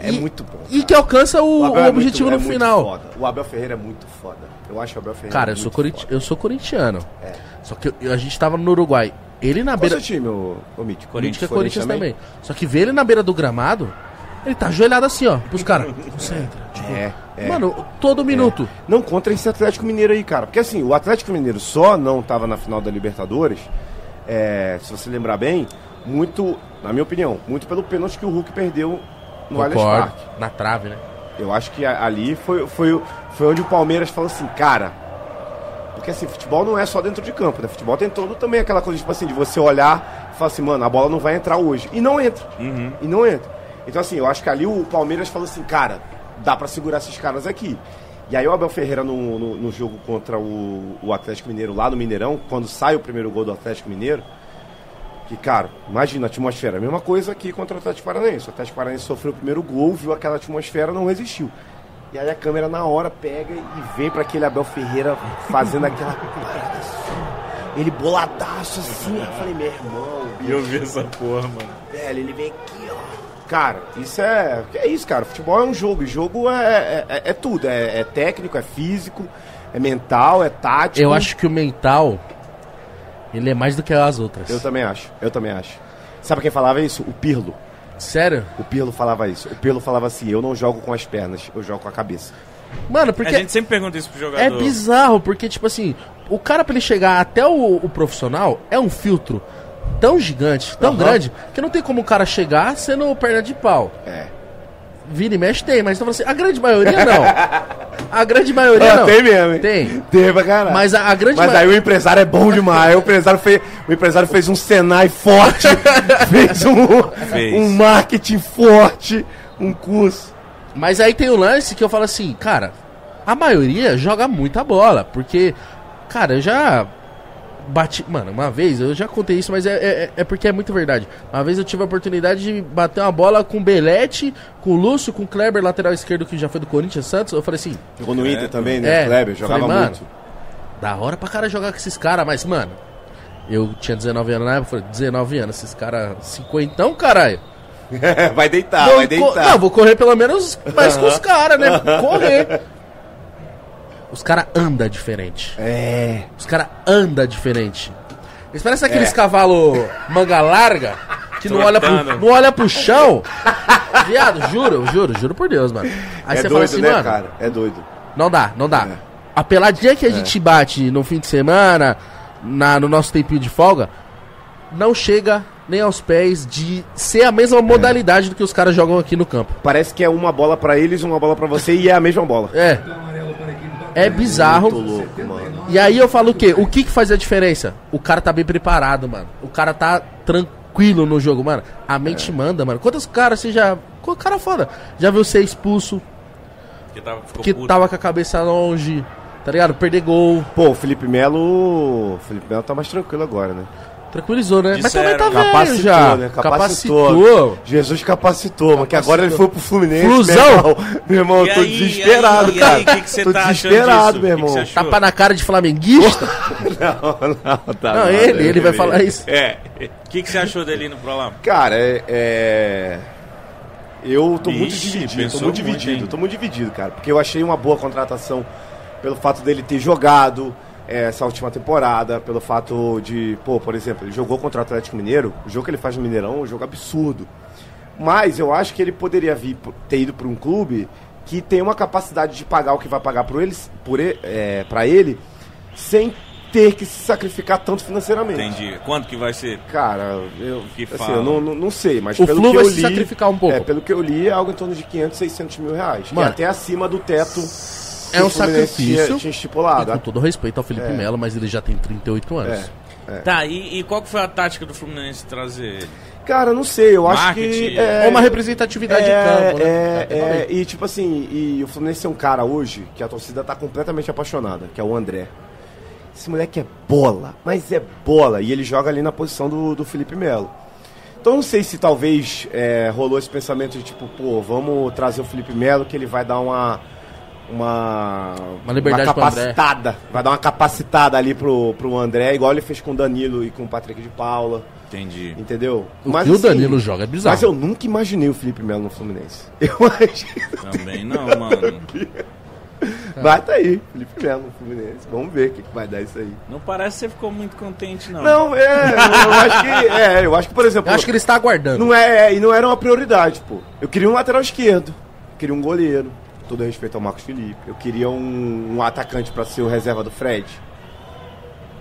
É e- muito bom. E que alcança o, o Abel é objetivo muito- é no muito final. foda. O Abel Ferreira é muito foda. Eu acho o Abel Ferreira Cara, eu muito sou, corinti foda. eu sou corintiano. É. Só que eu- a gente tava no Uruguai. Ele na Qual beira. seu time, ô, ô Mítico? Corinthians, é Corinthians também. Só que vê ele na beira do gramado, ele tá ajoelhado assim, ó, pros caras. Concentra. Tipo, É, é. Mano, todo minuto. Não contra esse Atlético Mineiro aí, cara. Porque assim, o Atlético Mineiro só não tava na final da Libertadores, é, se você lembrar bem, muito, na minha opinião, muito pelo pênalti que o Hulk perdeu no Allianz. Parque. Na trave, né? Eu acho que ali foi, foi, foi onde o Palmeiras falou assim, cara. Porque assim, futebol não é só dentro de campo, né? Futebol tem todo também aquela coisa, tipo assim, de você olhar e falar assim, mano, a bola não vai entrar hoje. E não entra. E não entra. Então, assim, eu acho que ali o Palmeiras falou assim, cara, dá pra segurar esses caras aqui. E aí o Abel Ferreira no, no, no jogo contra o, o Atlético Mineiro lá no Mineirão, quando sai o primeiro gol do Atlético Mineiro, que, cara, imagina a atmosfera. A mesma coisa aqui contra o Atlético Paranaense. O Atlético Paranaense sofreu o primeiro gol, viu aquela atmosfera, não resistiu. E aí a câmera na hora pega e vem pra aquele Abel Ferreira fazendo aquela parada assim. Ele boladaço assim. Eu falei, meu irmão, E eu vi essa porra, mano. velho, ele vem aqui, ó. Cara, isso é. É isso, cara. Futebol é um jogo. E jogo é, é, é tudo. É, é técnico, é físico, é mental, é tático. Eu acho que o mental, ele é mais do que as outras. Eu também acho. Eu também acho. Sabe quem falava isso? O Pirlo. Sério? O Pirlo falava isso. O Pirlo falava assim: eu não jogo com as pernas, eu jogo com a cabeça. Mano, porque A gente sempre pergunta isso pro jogador. é bizarro, porque, tipo assim, o cara pra ele chegar até o, o profissional é um filtro tão gigante, tão Aham. grande, que não tem como o cara chegar sendo perna de pau. É. Vira e mexe tem, mas então, assim, a grande maioria não. A grande maioria Ah, não. tem mesmo, hein? Tem. Tem pra caralho. Mas a, a grande Mas ma- aí o empresário é bom demais. O empresário fez, o empresário fez um Senai forte, fez um, Fez. um marketing forte, um curso. Mas aí tem o lance que eu falo assim, cara, a maioria joga muita bola, porque, cara, eu já bati. Mano, uma vez, eu já contei isso, mas é, é, é porque é muito verdade. Uma vez eu tive a oportunidade de bater uma bola com o Belete, com o Lúcio, com o Kleber, lateral esquerdo, que já foi do Corinthians Santos. Eu falei assim, Jogou no Inter também, né? É. Kleber, jogava Falei, mano, muito. da hora pra cara jogar com esses caras, mas, mano, eu tinha 19 anos na época, falei, 19 anos, esses caras, cinquentão, caralho. vai deitar, Vou vai deitar. Não, vou correr pelo menos mais com os caras, né? Correr. Os caras andam diferente. É. Os caras andam diferente. Eles parecem aqueles É. cavalo manga larga que não olha, pro, não olha pro chão. Viado, juro, juro, juro por Deus, mano. Aí é você doido, fala assim, né, mano, cara? É doido. não dá, não dá. É. A peladinha que a gente bate no fim de semana, na, no nosso tempinho de folga, não chega nem aos pés de ser a mesma modalidade do que os caras jogam aqui no campo. Parece que é uma bola pra eles, uma bola pra você e é a mesma bola. É. É bizarro. Muito louco, mano. E aí eu falo o quê? O que que faz a diferença? O cara tá bem preparado, mano. O cara tá tranquilo no jogo, mano. A mente É. manda, mano. Quantos caras você já... Qual cara foda? Já viu ser expulso, Que tava, ficou que tava com a cabeça longe, tá ligado? Perder gol. Pô, o Felipe Melo. O Felipe Melo tá mais tranquilo agora, né? Tranquilizou, né? Mas também Disseram, tá velho Capacitou, já. né? Capacitou. Jesus capacitou, mas que agora ele foi pro Fluminense. Flusão. Meu irmão, meu irmão eu tô aí, desesperado, aí, cara. e aí, que que você tô tá achando desesperado, meu Que que irmão. você achou? Tapa na cara de flamenguista? não, não, tá Não, nada, ele, ele vai falar isso. É. O que, que você achou dele indo pro lá? Cara, é. é- Eu tô muito Ixi, dividido, tô muito muito, dividido, hein? tô muito dividido, cara. Porque eu achei uma boa contratação pelo fato dele ter jogado essa última temporada, pelo fato de, pô, por exemplo, ele jogou contra o Atlético Mineiro, o jogo que ele faz no Mineirão é um jogo absurdo. Mas eu acho que ele poderia vir, ter ido para um clube que tem uma capacidade de pagar o que vai pagar por eles, por ele, é, para ele, sem ter que se sacrificar tanto financeiramente. Entendi. Quanto que vai ser? Cara, eu, Que assim, fala. eu não, não, não sei, mas O pelo Flu que vai eu se li, sacrificar um pouco. É, pelo que eu li, é algo em torno de 500, 600 mil reais. Que é Mano, até acima do teto É um sacrifício. Tinha, tinha E estipulado. com todo respeito ao Felipe É. Melo, mas ele já tem 38 anos. É. Tá, e, e qual que foi a tática do Fluminense trazer ele? Cara, não sei, eu acho Marketing. que... É, Ou uma representatividade é, de campo, né? é, Tá, é, e tipo assim, e o Fluminense é um cara hoje que a torcida tá completamente apaixonada, que é o André. Esse moleque é bola, mas é bola. E ele joga ali na posição do, do Felipe Melo. Então não sei se talvez é, rolou esse pensamento de tipo, pô, vamos trazer o Felipe Melo que ele vai dar uma. Uma, Uma liberdade André. capacitada. Vai dar uma capacitada ali pro, pro André, igual ele fez com o Danilo e com o Patrick de Paula. Entendi. Entendeu? O que o Danilo joga é bizarro. Mas eu nunca imaginei o Felipe Melo no Fluminense. Eu acho. Também não, mano. Vai tá aí, Felipe Melo no Fluminense. Vamos ver o que, que vai dar isso aí. Não parece que você ficou muito contente, não. Não, é, eu acho que. É, eu acho que, por exemplo. Eu acho que ele está aguardando. Não é, e não era uma prioridade, pô. Eu queria um lateral esquerdo, queria um goleiro, todo respeito ao Marcos Felipe. Eu queria um, um atacante pra ser o reserva do Fred.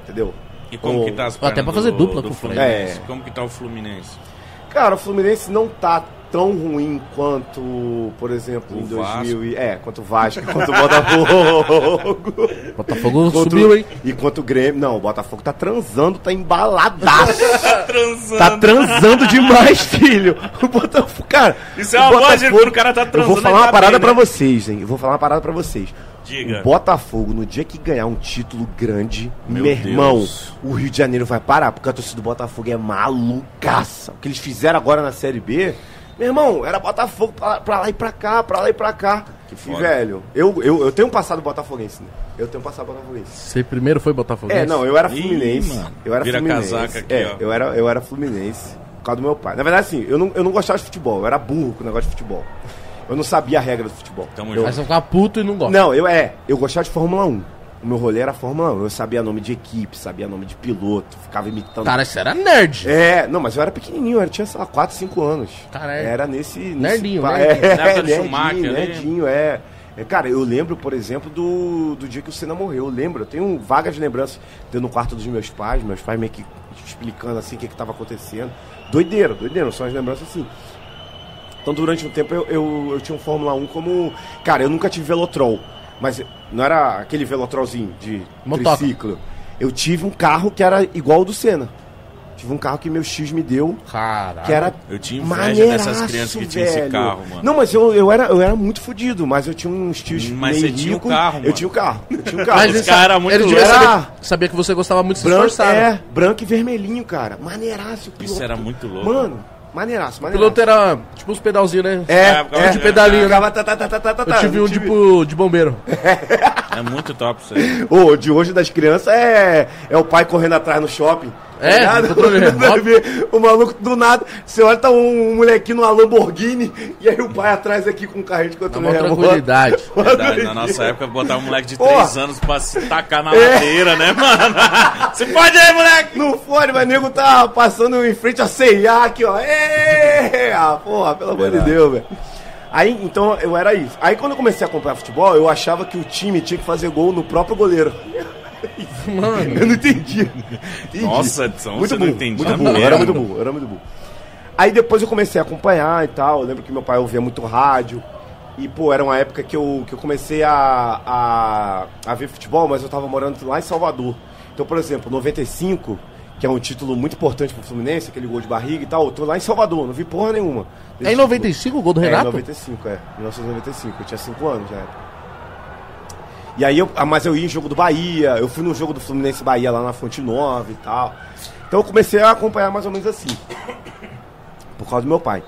Entendeu? E como Ou- que tá as Até pra fazer do- dupla do com o Fred. Fluminense? É. Como que tá o Fluminense? Cara, o Fluminense não tá tão ruim quanto, por exemplo, O em Vasco. 2000 e é, quanto o Vasco, quanto o Botafogo. Botafogo Quanto- subiu, hein? E quanto o Grêmio, não, o Botafogo tá transando, tá embaladaço. Tá transando. Tá transando demais, filho. O Botafogo, cara. Isso é o uma Botafogo- o cara tá Eu vou transando, falar uma parada né? vocês, hein? Eu vou falar uma parada pra vocês. Diga. O Botafogo, no dia que ganhar um título grande, Meu meu, irmão, Deus. o Rio de Janeiro vai parar, porque a torcida do Botafogo é malucaça. O que eles fizeram agora na Série B, meu irmão, era Botafogo pra, pra lá e pra cá, pra lá e pra cá. Que e, velho, eu, eu, eu tenho um passado botafoguense, né? Eu tenho um passado botafoguense. Você primeiro foi Botafogo? É, não, eu era Ih, Fluminense. mano. Eu era Vira Fluminense. casaca aqui, é, ó. eu era, eu era Fluminense por causa do meu pai. Na verdade, assim, eu não, eu não gostava de futebol, eu era burro com o negócio de futebol. Eu não sabia a regra do futebol. Tamo eu. Mas você ficar puto e não gosta. Não, eu é, eu gostava de Fórmula 1. O meu rolê era Fórmula 1. Eu sabia nome de equipe, sabia nome de piloto, ficava imitando. Cara, você era nerd. É, não, mas eu era pequenininho, eu tinha, sei lá, 4, 5 anos. Caralho. Era nesse... nesse Nerdinho, pa- nerdinho. É, do nerdinho, Schumacher ali. nerdinho, é. É, Cara, eu lembro, por exemplo, do, do dia que o Senna morreu. Eu lembro, eu tenho vagas lembranças de eu no quarto dos meus pais, meus pais meio que explicando assim o que estava acontecendo. Doideira, doideira, são as lembranças assim. Então, durante um tempo, eu, eu, eu tinha um Fórmula 1 como. Cara, eu nunca tive Velotrol. Mas não era aquele Velotrolzinho de Motoca. triciclo. Eu tive um carro que era igual ao do Senna. Tive um carro que meu X me deu, Caralho. que era Eu tinha inveja maneiraço, dessas crianças que tinham esse carro, mano. Não, mas eu, eu, era, eu era muito fodido, mas eu tinha uns tios Mas meio você tinha o rico, carro, Eu mano. tinha o carro, eu tinha o carro. Mas Os era muito ele devia louco. saber, Era- sabia que você gostava muito de se branco, esforçar. né? é, branco e vermelhinho, cara. Maneiraço. o Isso piloto. era muito louco. Mano, maneiraço, O maneiraço. piloto era tipo uns pedalzinhos, né? É, É, é, de pedalinho, né? Ficava tá, tá, tá, Eu tive Eu um tipo de bombeiro. É muito top isso aí. Ô, de hoje das crianças é, é o pai correndo atrás no shopping. É, ligado? controle remoto. Vê o maluco do nada. Você olha, tá um, molequinho numa Lamborghini e aí o pai atrás aqui com um carrinho de controle maior remoto. tranquilidade. Verdade, na nossa época, botar um moleque de Ó. 3 anos pra se tacar na É. ladeira, né, mano? Você pode aí, moleque! Não fode, mas nego tá passando em frente a C&A aqui, ó. Ê! Ah, porra, pelo amor de. Deus, velho. Aí, então, eu era isso. Aí, quando eu comecei a acompanhar futebol, eu achava que o time tinha que fazer gol no próprio goleiro. Mano, Eu não entendi. Entendi. Nossa, Edson, muito você burro, não entendia Muito burro, mesmo. era muito burro, era muito burro. Aí depois eu comecei a acompanhar e tal. Eu lembro que meu pai ouvia muito rádio. E, pô, era uma época que eu, que eu comecei a, a, a ver futebol, mas eu tava morando lá em Salvador. Então, por exemplo, 95, que é um título muito importante pro Fluminense, aquele gol de barriga e tal, eu tô lá em Salvador, não vi porra nenhuma. é em título. 95 o gol do É, Renato? 95, é. 1995. Eu tinha 5 anos já. E aí, eu, ah, mas eu ia em jogo do Bahia, eu fui no jogo do Fluminense Bahia lá na Fonte Nova e tal. Então eu comecei a acompanhar mais ou menos assim. Por causa do meu pai.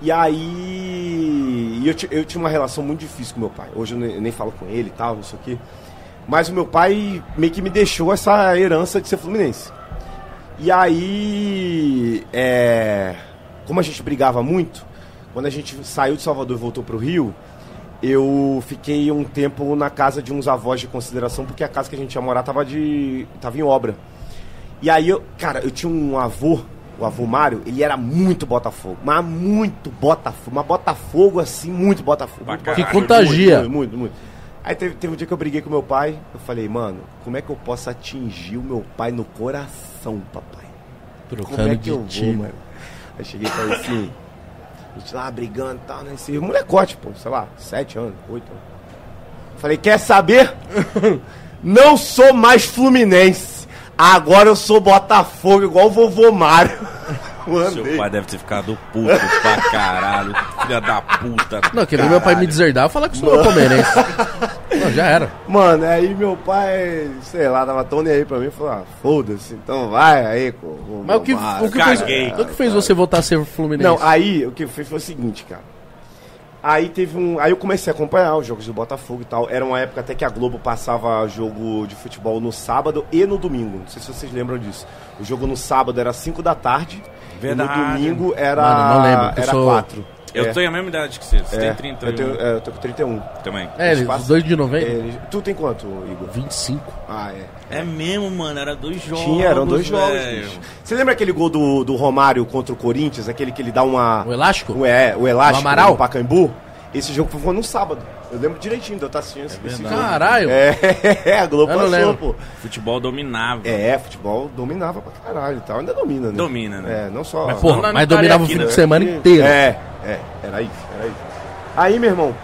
E aí. eu, eu tinha uma relação muito difícil com meu pai. Hoje eu nem, eu nem falo com ele e tal, não sei o quê. Mas o meu pai meio que me deixou essa herança de ser fluminense. E aí. É, como a gente brigava muito, quando a gente saiu de Salvador e voltou pro Rio, eu fiquei um tempo na casa de uns avós de consideração, porque a casa que a gente ia morar tava, de, tava em obra. E aí, eu, cara, eu tinha um avô, o avô Mário, ele era muito Botafogo, mas muito Botafogo, mas Botafogo assim, muito Botafogo. Muito caralho. Que contagia. Muito, muito, muito. Aí teve, teve um dia que eu briguei com meu pai, eu falei, mano, como é que eu posso atingir o meu pai no coração, papai? Como Trocando é que eu de vou, mano? Aí cheguei e falei assim, a gente lá brigando e tal, né? Esse molecote, pô, sei lá, sete anos, oito anos. Falei, quer saber? Não sou mais Fluminense. Agora eu sou Botafogo, igual o vovô Mário. Seu pai deve ter ficado puto pra caralho. Filha da puta. Não, que nem meu pai me deserdar, eu falar que sou palmeirense. Não, já era. Mano, aí meu pai, sei lá, tava tão nem aí pra mim, falou, ah, foda-se, então vai aí, com o Mas o que, o que, fez, Caguei. o que fez você voltar a ser fluminense? Não, aí o que fez foi o seguinte, cara. Aí teve um. Aí eu comecei a acompanhar os jogos do Botafogo e tal. Era uma época até que a Globo passava jogo de futebol no sábado e no domingo. Não sei se vocês lembram disso. O jogo no sábado era 5 da tarde. Verdade. E no domingo era. Mano, não lembro, Era sou- 4. Eu tenho a mesma idade que você. Você tem 30 Eu, tenho, é, eu tô com 31. também. É, eles, os dois de novembro? É, ele- tu tem quanto, Igor? 25. Ah, é. É mesmo, mano. Era dois jogos. Tinha, eram dois jogos. velho. bicho. Você lembra aquele gol do, do Romário contra o Corinthians? Aquele que ele dá uma. O elástico? O, é, o elástico Do Amaral? no Pacaembu. Esse jogo foi no sábado. Eu lembro direitinho de eu estar assistindo esse, esse jogo. Caralho. É, a Globo Eu não passou, lembro. pô. Futebol dominava. É, futebol dominava pra caralho e tal. Ainda domina, né? Domina, né? É, não só. Mas, porra, Não, mas não dominava o fim aqui, de né? semana inteiro. É, é, era isso, era isso. Aí, meu irmão,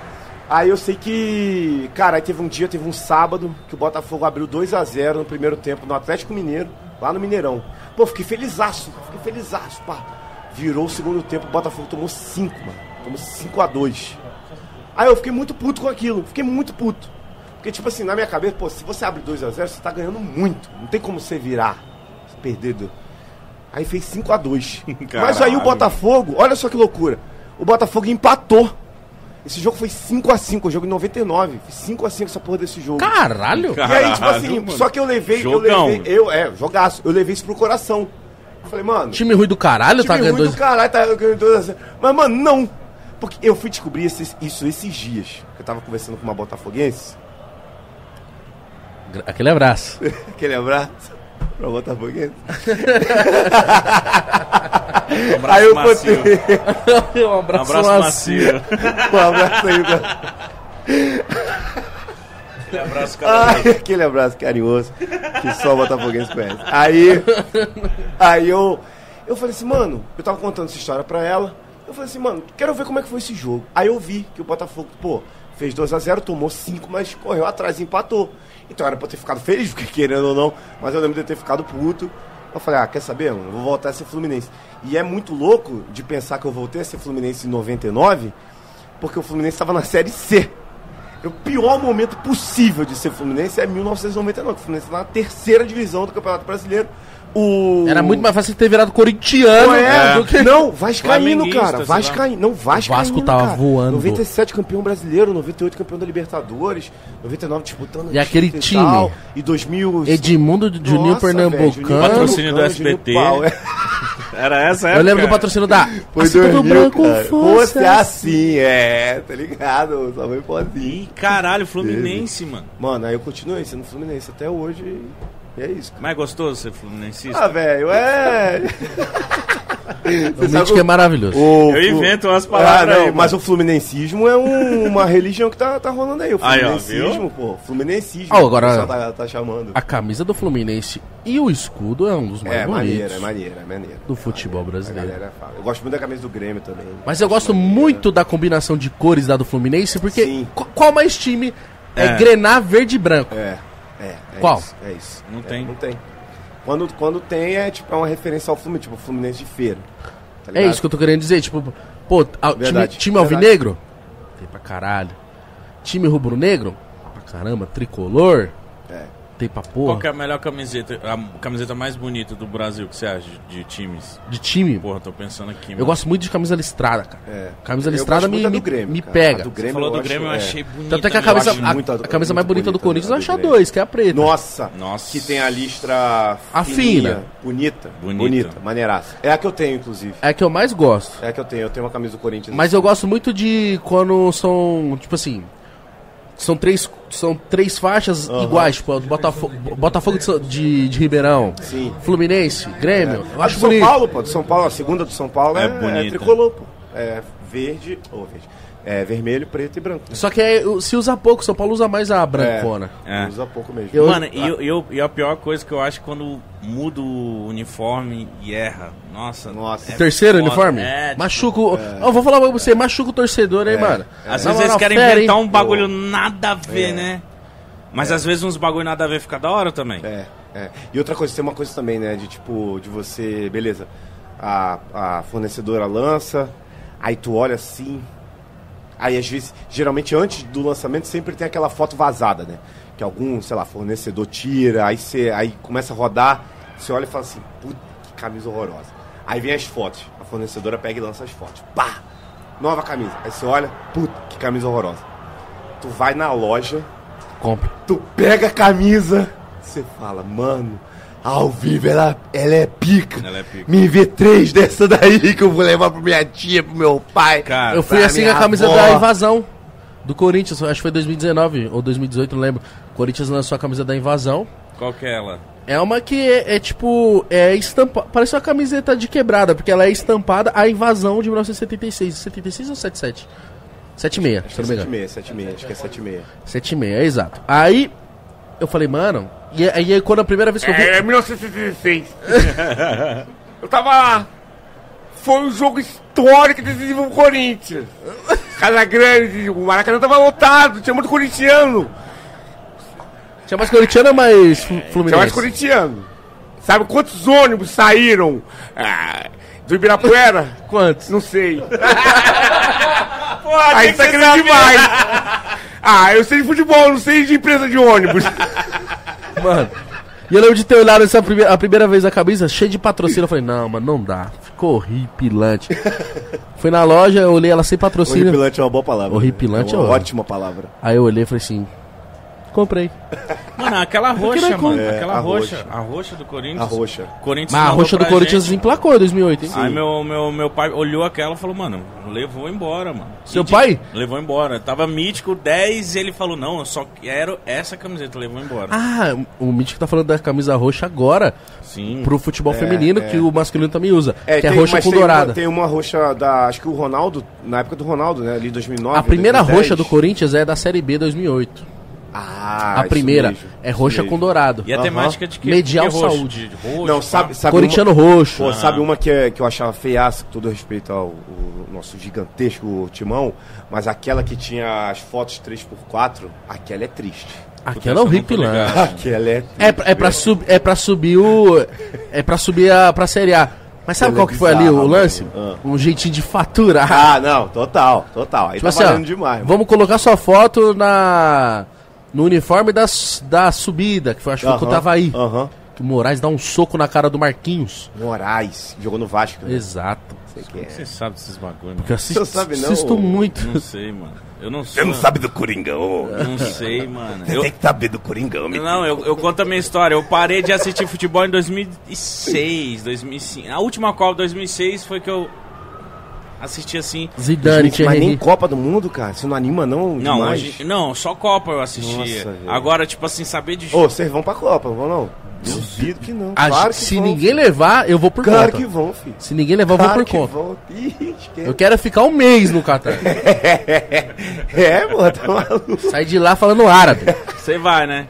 aí eu sei que. Cara, aí teve um dia, teve um sábado, que o Botafogo abriu 2 a 0 no primeiro tempo no Atlético Mineiro, lá no Mineirão. Pô, fiquei felizaço, fiquei felizaço, pá. Virou o segundo tempo, o Botafogo tomou 5, mano. Tomou 5 a 2 Aí eu fiquei muito puto com aquilo, fiquei muito puto. Porque, tipo assim, na minha cabeça, pô, se você abre 2 a 0 você tá ganhando muito. Não tem como você virar, perder. do- Aí fez 5 a 2 Mas aí o Caralho. Botafogo, olha só que loucura. O Botafogo empatou. Esse jogo foi 5 a 5 o jogo em 99. Foi 5 a 5 essa porra desse jogo. Caralho. E aí, tipo Caralho, assim, mano. só que eu levei, Jogão. eu levei, eu, é, jogaço, eu levei isso pro coração. Eu falei, mano, Time ruim do caralho, time tá ganhando ruim dois. do caralho, tá ganhando dois a zero. Mas, mano, não. Porque eu fui descobrir esses- isso esses dias. Eu tava conversando com uma botafoguense. Aquele abraço. Aquele abraço pra botafoguense. Um abraço Aí eu macio. botei um Um abraço, abraço macio. macio. um abraço aí pra... Um abraço, cara. Ai, aquele abraço carinhoso que só o Botafoguense conhece. Aí, aí eu, eu falei assim, mano, eu tava contando essa história pra ela. Eu falei assim, mano, quero ver como é que foi esse jogo. Aí eu vi que o Botafogo, pô, fez 2x0, tomou 5, mas correu atrás e empatou. Então era pra eu ter ficado feliz, porque querendo ou não, mas eu lembro de ter ficado puto. Eu falei, ah, quer saber, mano? Eu vou voltar a ser Fluminense. E é muito louco de pensar que eu voltei a ser Fluminense em 99, porque o Fluminense estava na Série C. O pior momento possível de ser Fluminense é 1999, que o Fluminense tá na terceira divisão do Campeonato Brasileiro. O... Era muito mais fácil ter virado corintiano Não, é, do que. Não, Vascaíno, cara. Vascaíno. Não, Vascaíno, Vasco tava cara. voando. 97 campeão brasileiro, 98 campeão da Libertadores, 99 disputando E aquele título time? tal, E 2000... Edmundo, Juninho Nossa, Pernambucano. Juninho Patrocínio do SBT. É. Era essa Eu lembro do patrocínio da. Foi Assim 2000, branco cara. fosse Fosse assim, é, tá ligado? Só foi pozinho. Ih, caralho, Fluminense, mano. Mano, aí eu continuei sendo Fluminense até hoje e é isso. Mais gostoso ser fluminensista? Ah, velho, é. O Mítico é maravilhoso. O Eu invento umas Ah, palavras não, aí, mas o fluminensismo é um- uma religião que tá, tá rolando aí. O Aí, ó, fluminensismo, pô. Fluminensismo. Ah, agora- tá, tá chamando. A camisa do Fluminense e o escudo é um dos mais É maneiro, bonitos é maneiro, é maneiro. do futebol A brasileiro. galera fala. Eu gosto muito da camisa do Grêmio também. Mas eu gosto maneiro. muito da combinação de cores da do Fluminense, porque Sim. qual mais time é, É. grenar verde e branco? É, é. é Qual? Isso, é isso. Não É, tem. Não tem. Quando, quando tem, é tipo é uma referência ao Fluminense, tipo o Fluminense de feira. tá É isso que eu tô querendo dizer, tipo, pô, a- time, Verdade, time alvinegro? Tem pra caralho. Time rubro-negro? Pra caramba. Tricolor? É. Tem pra Qual porra. que é a melhor camiseta, a camiseta mais bonita do Brasil que você acha de, times? De time? Porra, tô pensando aqui, mano. Eu gosto muito de camisa listrada, cara. É. Camisa listrada me, me, do Grêmio, me pega. Do Você Grêmio falou do Grêmio, eu é. achei bonita. Tanto é que a camisa, a, muito a- camisa mais muito bonita do bonita Corinthians eu dois, que é a preta. Nossa, Nossa. que tem a listra A fina. bonita, Bonita. bonita, maneiraça. É a que eu tenho, inclusive. É a que eu mais gosto. É a que eu tenho. Eu tenho uma camisa do Corinthians. Mas eu gosto muito de quando são, tipo assim, são três, são três faixas iguais, tipo, a do Botafogo, Botafogo de, de, de Ribeirão, Sim. Fluminense, Grêmio. Eu A acho São bonito. Paulo, pô, do São Paulo, a segunda do São Paulo É é, é tricolor, pô. É verde, ou verde. É vermelho, preto e branco. Só que é, se usa pouco, São Paulo usa mais a brancona. É. Usa pouco mesmo. Eu- Mano, e, eu- eu- e a pior coisa que eu acho é quando muda o uniforme e erra. Nossa. Nossa. é Terceiro foda. uniforme? É, tipo, machuca o... Eu vou falar pra você, machuca o torcedor, hein, mano. Às vezes eles querem fera, inventar hein? um bagulho nada a ver, É. né? Mas às vezes uns bagulho nada a ver fica da hora também. É, é. E outra coisa, tem uma coisa também, né? De tipo, de você, beleza, a, a fornecedora lança, aí tu olha assim. Aí às vezes, geralmente antes do lançamento, sempre tem aquela foto vazada, né? Que algum, sei lá, fornecedor tira, aí você aí começa a rodar, você olha e fala assim, puta, que camisa horrorosa. Aí vem as fotos, a fornecedora pega e lança as fotos. Pá! Nova camisa. Aí você olha, puta, que camisa horrorosa. Tu vai na loja, Compra. Tu pega a camisa, você fala, mano, ao vivo ela, ela é pica. Ela é pica. Me vê três dessa daí que eu vou levar pra minha tia, pro meu pai. Cara, Eu fui assim a camisa avó. da invasão do Corinthians, acho que foi 2019 ou 2018, não lembro. O Corinthians lançou a camisa da invasão. qual que é ela? É uma que é, é tipo, é estampa, parece uma camiseta de quebrada, porque ela é estampada a invasão de 1976, 76 ou 77? 76, se eu não me engano. 76, 76, acho que é 76. 76, é exato. Aí eu falei, mano, e aí quando a primeira vez que eu vi, É 1976. Eu tava lá. Foi um jogo histórico decisivo pro Corinthians. Casa Grande, o Maracanã tava lotado, tinha muito corintiano. tinha mais corintiano ou mais flu- Tinha mais fluminense? corintiano. Sabe quantos ônibus saíram ah, do Ibirapuera? Quantos? Não sei. Aí tá querendo demais. Ah, eu sei de futebol, não sei de empresa de ônibus. Mano. E eu lembro de ter olhado essa primeira, a primeira vez a camisa cheia de patrocínio. Eu falei, não, mano, não dá. Ficou horripilante. Fui na loja, eu olhei ela sem patrocínio. Horripilante é uma boa palavra. Horripilante é uma é ótima palavra. Aí eu olhei e falei assim: comprei. Mano, aquela roxa, não mano. é, aquela a roxa. roxa. A roxa do Corinthians. A roxa. Corinthians Mas a roxa do Corinthians gente. emplacou em 2008, hein? Aí meu, meu, meu pai olhou aquela e falou, mano, levou embora, mano. Seu E de- pai? Levou embora. Tava mítico 10 e ele falou, não, eu só quero essa camiseta, levou embora. Ah, o Mítico tá falando da camisa roxa agora Sim. pro futebol feminino, que o masculino também usa. que é tem- roxa com tem dourada. Uma, tem uma roxa da. Acho que o Ronaldo, na época do Ronaldo, né? Ali 2009. A primeira 2010. roxa do Corinthians é da Série B 2008. Ah, a primeira mesmo, é roxa com dourado. E a Aham. temática de que? Medial que roxo? Saúde. De roxo, Não, pá. sabe, sabe Corintiano uma, roxo. Pô, sabe uma que, é- que eu achava feiaça, com todo respeito ao, ao nosso gigantesco timão, mas aquela que tinha as fotos 3x4, aquela é triste. Aquela é horripilante. ligado. Aquela é É, pra- é, pra sub, é pra subir o. É pra subir a, pra Série A. Mas sabe Ela qual é que foi ali o lance? mano. Um jeitinho de faturar. Ah, não, total, total. Aí tipo tá assim, ó, demais. mano. vamos colocar sua foto na. No uniforme da, s- da subida, que foi, acho que foi Aham, contra o Havaí. Aham. Que o Moraes dá um soco na cara do Marquinhos. Moraes, jogou no Vasco. Né? Exato. Sei que é. Você sabe desses bagulho, mano. Porque eu assisto, Você sabe não, assisto muito. Não sei, mano. Eu não Você não sabe do Coringão. Eu não sei, mano. Você Eu, tem que saber do Coringão, menino. Não, eu, eu conto a minha história. Eu parei de assistir futebol em 2006, 2005. A última Copa 2006 foi que eu assisti assim. Zidane, Gente, mas nem. Copa do Mundo, cara. Você não anima, não? Não, demais? hoje, não, só Copa eu assistia. Nossa, velho. Agora, tipo assim, saber de Ô, vocês vão pra Copa, não vão não? Duvido que não. A- claro que se vão, ninguém levar, eu vou por Claro conta. que vão, filho. Se ninguém levar, eu vou Claro por que conta. vão. Ih. Eu quero ficar um mês no Catar. É, pô, tá maluco. Sair de lá falando árabe. Você vai, né?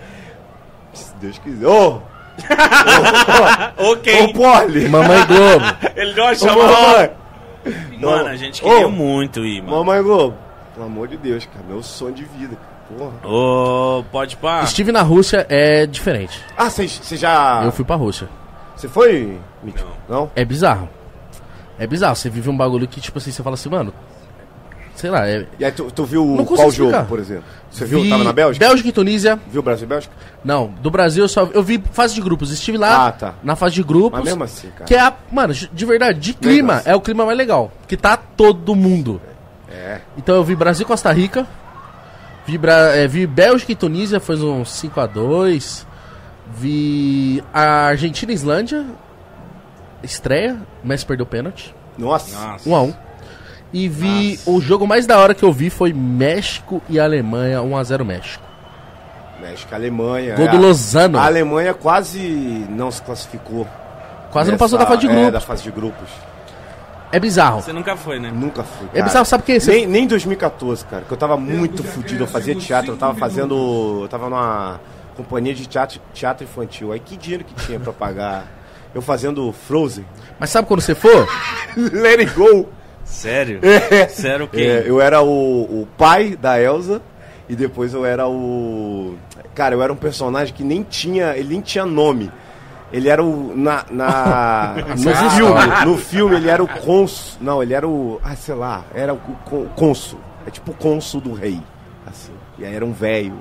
Se Deus quiser. Ô! Ok. Ô, Poli! Mamãe Globo. Ele deu uma chamada. Mano, a gente Ô. queria muito ir, mano. Mamãe Globo! Pelo amor de Deus, cara. Meu sonho de vida. Porra. Ô, pode pá. Estive na Rússia é diferente. Ah, você já. Eu fui pra Rússia. Você foi, Mítico? Não? É bizarro. É bizarro. Você vive um bagulho que, tipo assim, você fala assim, mano. Sei lá, é. E aí tu, tu viu Não qual jogo, explicar. por exemplo? Você viu? vi Tava na Bélgica? Bélgica e Tunísia. Viu Brasil e Bélgica? Não, do Brasil eu só. Eu vi fase de grupos. Estive lá Ah, tá. na fase de grupos. Mas mesmo assim, cara. Que é a. Mano, de verdade, de clima, Negócio. é o clima mais legal. Que tá todo mundo. É. Então eu vi Brasil e Costa Rica. Vi, Bra- é, vi Bélgica e Tunísia, foi uns 5x2. Vi a Argentina e Islândia. Estreia, mas perdeu pênalti. Nossa. Nossa. 1x1. E vi. O jogo mais da hora que eu vi foi México e Alemanha, 1x0 México. México, Alemanha. Gol é, do Lozano. A Alemanha quase não se classificou. Quase não passou da nessa- fase de É, grupos. da fase de grupos. É bizarro. Você nunca foi, né? Nunca fui. É cara. bizarro, sabe o que? Você- Nem, nem em 2014, cara, que eu tava muito fudido. Eu fazia teatro, eu tava fazendo. Eu tava numa companhia de teatro, teatro infantil. Aí que dinheiro que tinha pra pagar? Eu fazendo Frozen. Mas sabe quando você for? Let it go! Sério? Sério o quê? É, eu era o, o pai da Elsa e depois eu era o. Cara, eu era um personagem que nem tinha. Ele nem tinha nome. Ele era o. Na, na, no filme. No filme ele era o cônsul. Não, ele era o. Ah, sei lá. Era o cônsul. É tipo o cônsul do rei. Assim. E aí era um velho.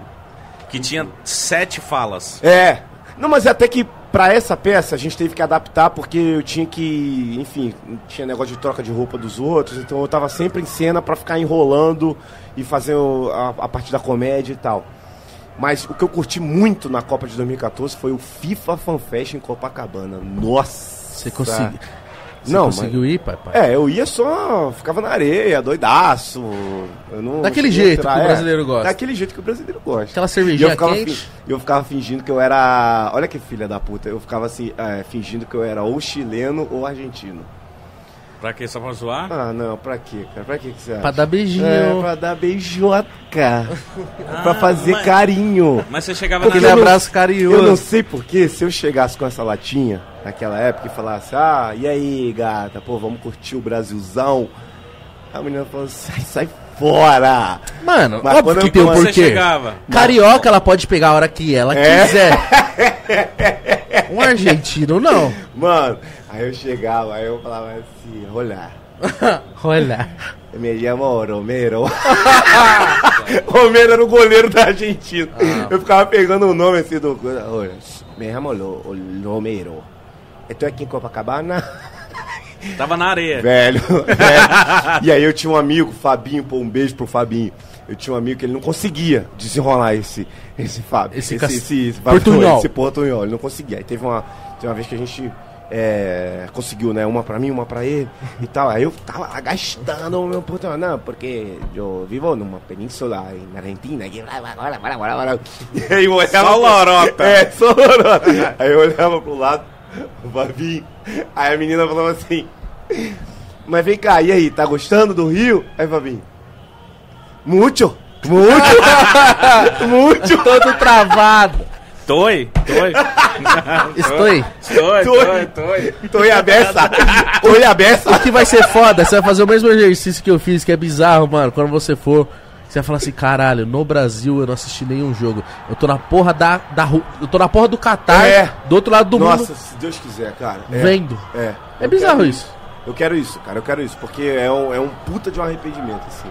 Que tinha sete falas. É. Não, mas até que pra essa peça a gente teve que adaptar porque eu tinha que, enfim, tinha negócio de troca de roupa dos outros, então eu tava sempre em cena pra ficar enrolando e fazer a, a parte da comédia e tal. Mas o que eu curti muito na Copa de 2014 foi o FIFA Fan Fest em Copacabana. Nossa! Você conseguiu. Você Não, conseguiu ir, pai? pai? É, eu ia só, ficava na areia, doidaço. Não Daquele jeito que o é, brasileiro gosta. Daquele jeito que o brasileiro gosta. Aquela E eu cervejinha ficava, quente. eu ficava fingindo que eu era. Olha que filha da puta. Eu ficava assim, é, fingindo que eu era ou chileno ou argentino. Pra quê? Só pra zoar? Ah, não, pra quê, cara? Pra quê que você acha? Pra dar beijinho. É, pra dar beijoca. pra Ah, fazer mas- carinho. Mas você chegava Porque Aquele na... abraço carinhoso. Eu não sei porquê, se eu chegasse com essa latinha naquela época e falasse, ah, e aí, gata, pô, vamos curtir o Brasilzão. A menina falou, sai, sai fora. Mano, Mas óbvio que tem um porquê. Carioca, ela pode pegar a hora que ela É. quiser. Um argentino, não. Mano, aí eu chegava, aí eu falava assim, olha, Olha. me chamo Romero. Romero era o goleiro da Argentina. Eu ficava pegando o nome assim do... Olha, me chamo Romero. Estou aqui em Copacabana. Tava na areia. Velho, velho. E aí eu tinha um amigo, Fabinho, pô, um beijo pro Fabinho. Eu tinha um amigo que ele não conseguia desenrolar esse, esse Fábio. Esse Esse, esse, esse, portunhol. esse portunhol, ele não conseguia. Aí teve uma, teve uma vez que a gente é, conseguiu, né? Uma pra mim, uma pra ele e tal. Aí eu tava lá gastando o meu portunhol. Não, porque eu vivo numa península na Argentina. Que... Bora, bora, bora, bora. E aí eu olhava. Só lorota. É, só lorota. Aí eu olhava pro lado, o Fabinho. Aí a menina falava assim. Mas vem cá, e aí, tá gostando do Rio? Aí, Fabinho. Muito! Muito! muito! Todo travado. Toi, toi. Estou aí. Toi, Toi. toi, em a beça! Oi, a beça! O que vai ser foda, você vai fazer o mesmo exercício que eu fiz, que é bizarro, mano. Quando você for, você vai falar assim, caralho, no Brasil eu não assisti nenhum jogo. Eu tô na porra da, da ru- Eu tô na porra do Catar, É. do outro lado do Nossa, mundo, se Deus quiser, cara. É, vendo. É. É Eu bizarro quero isso. Eu quero isso, cara. Eu quero isso. Porque é um, é um puta de um arrependimento, assim.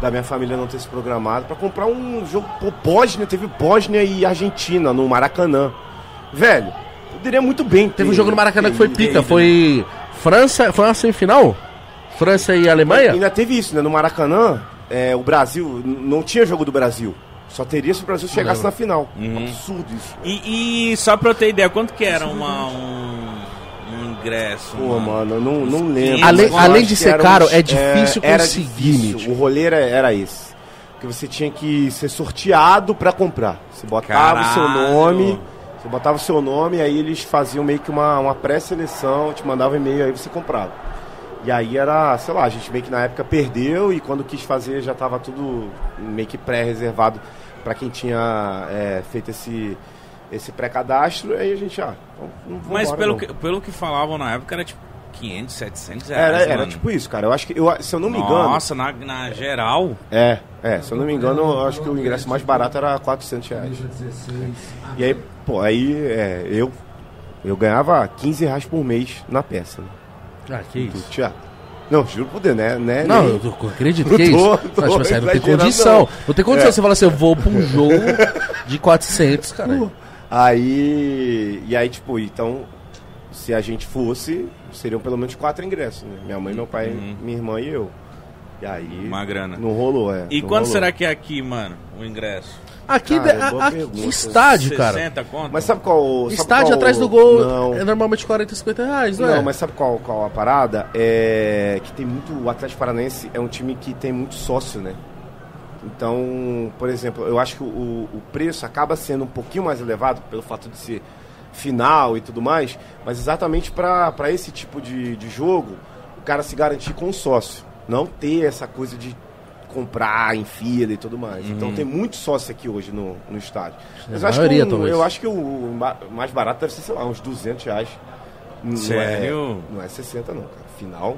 Da minha família não ter se programado pra comprar um jogo. Pô, Bósnia, teve Bósnia e Argentina no Maracanã. Velho, poderia muito bem ter. Teve um jogo no Maracanã que foi pica, foi França, foi uma semifinal? França e Alemanha? Ainda teve isso, né? No Maracanã, é, o Brasil, não tinha jogo do Brasil. Só teria se o Brasil chegasse na final. Uhum. Absurdo isso. E, e só pra eu ter ideia, quanto que era uma, um, um ingresso? Pô, uma- mano, eu não, não lembro. Além- além de que ser caro, uns- é difícil era conseguir, difícil. O rolê era, era esse. Porque você tinha que ser sorteado pra comprar. Você botava o seu Caralho. nome, Você botava o seu nome, aí eles faziam meio que uma, uma pré-seleção, te mandavam e-mail, aí você comprava. E aí era, sei lá, a gente meio que na época perdeu e quando quis fazer já estava tudo meio que pré-reservado para quem tinha é, feito esse, esse pré-cadastro. Aí a gente, ah, não vou Mas embora, pelo não. que, pelo que falavam na época era tipo 500, 700 reais. Era, era mano. tipo isso, cara. Eu acho que, eu, se eu não me engano. Nossa, na, na geral. É, é, se eu não me engano, eu acho que o ingresso mais barato era 400 reais. E aí, pô, aí é, eu, eu ganhava 15 reais por mês na peça. Né? Ah, que Do isso. teatro. Não, juro por Deus, né? né Não, nem- eu, tô- acredito Não que é tô, isso. tô Não, tipo assim, não tem condição. não. Tem condição. É. Você fala assim, eu vou pra um jogo de 400, cara. Aí. E aí, tipo, então, se a gente fosse, seriam pelo menos quatro ingressos, né? Minha mãe, meu pai, minha irmã e eu. E aí. Uma grana. Não rolou, é. E não quanto rolou. será que é aqui, mano, o ingresso? Aqui, Cara, de- a- boa a- pergunta. que estádio, cara. 60 conto? Mas sabe qual. sabe Estádio qual- atrás do gol Não. é normalmente 40, 50 reais, não, Não, é? mas sabe qual, qual a parada? É que tem muito. O Atlético Paranaense é um time que tem muito sócio, né? Então, por exemplo, eu acho que o, o preço acaba sendo um pouquinho mais elevado pelo fato de ser final e tudo mais, mas exatamente para esse tipo de, de jogo, o cara se garantir com o sócio. Não ter essa coisa de comprar em fila e tudo mais. Então tem muito sócio aqui hoje no, no estádio. Mas eu acho, maioria, que um- eu acho que o ma- mais barato deve ser, sei lá, uns 200 reais. Não Sério? É, não é 60 não, cara. Final.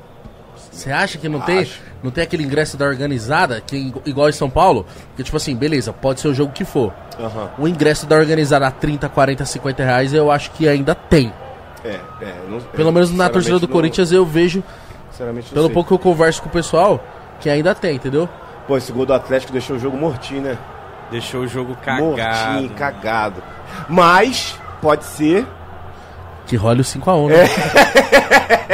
Você acha que não tem, não tem aquele ingresso da organizada, que é igual em São Paulo? Que tipo assim, beleza, pode ser o jogo que for. Aham. O ingresso da organizada a 30, 40, 50 reais eu acho que ainda tem. É, é. não- Pelo menos na torcida do sinceramente, Corinthians eu vejo, não- não pelo sei. pouco que eu converso com o pessoal, que ainda tem, entendeu? Pô, esse gol do Atlético deixou o jogo mortinho, né? Deixou o jogo cagado. Mortinho, cagado. Mas, pode ser Que role o 5x1, né?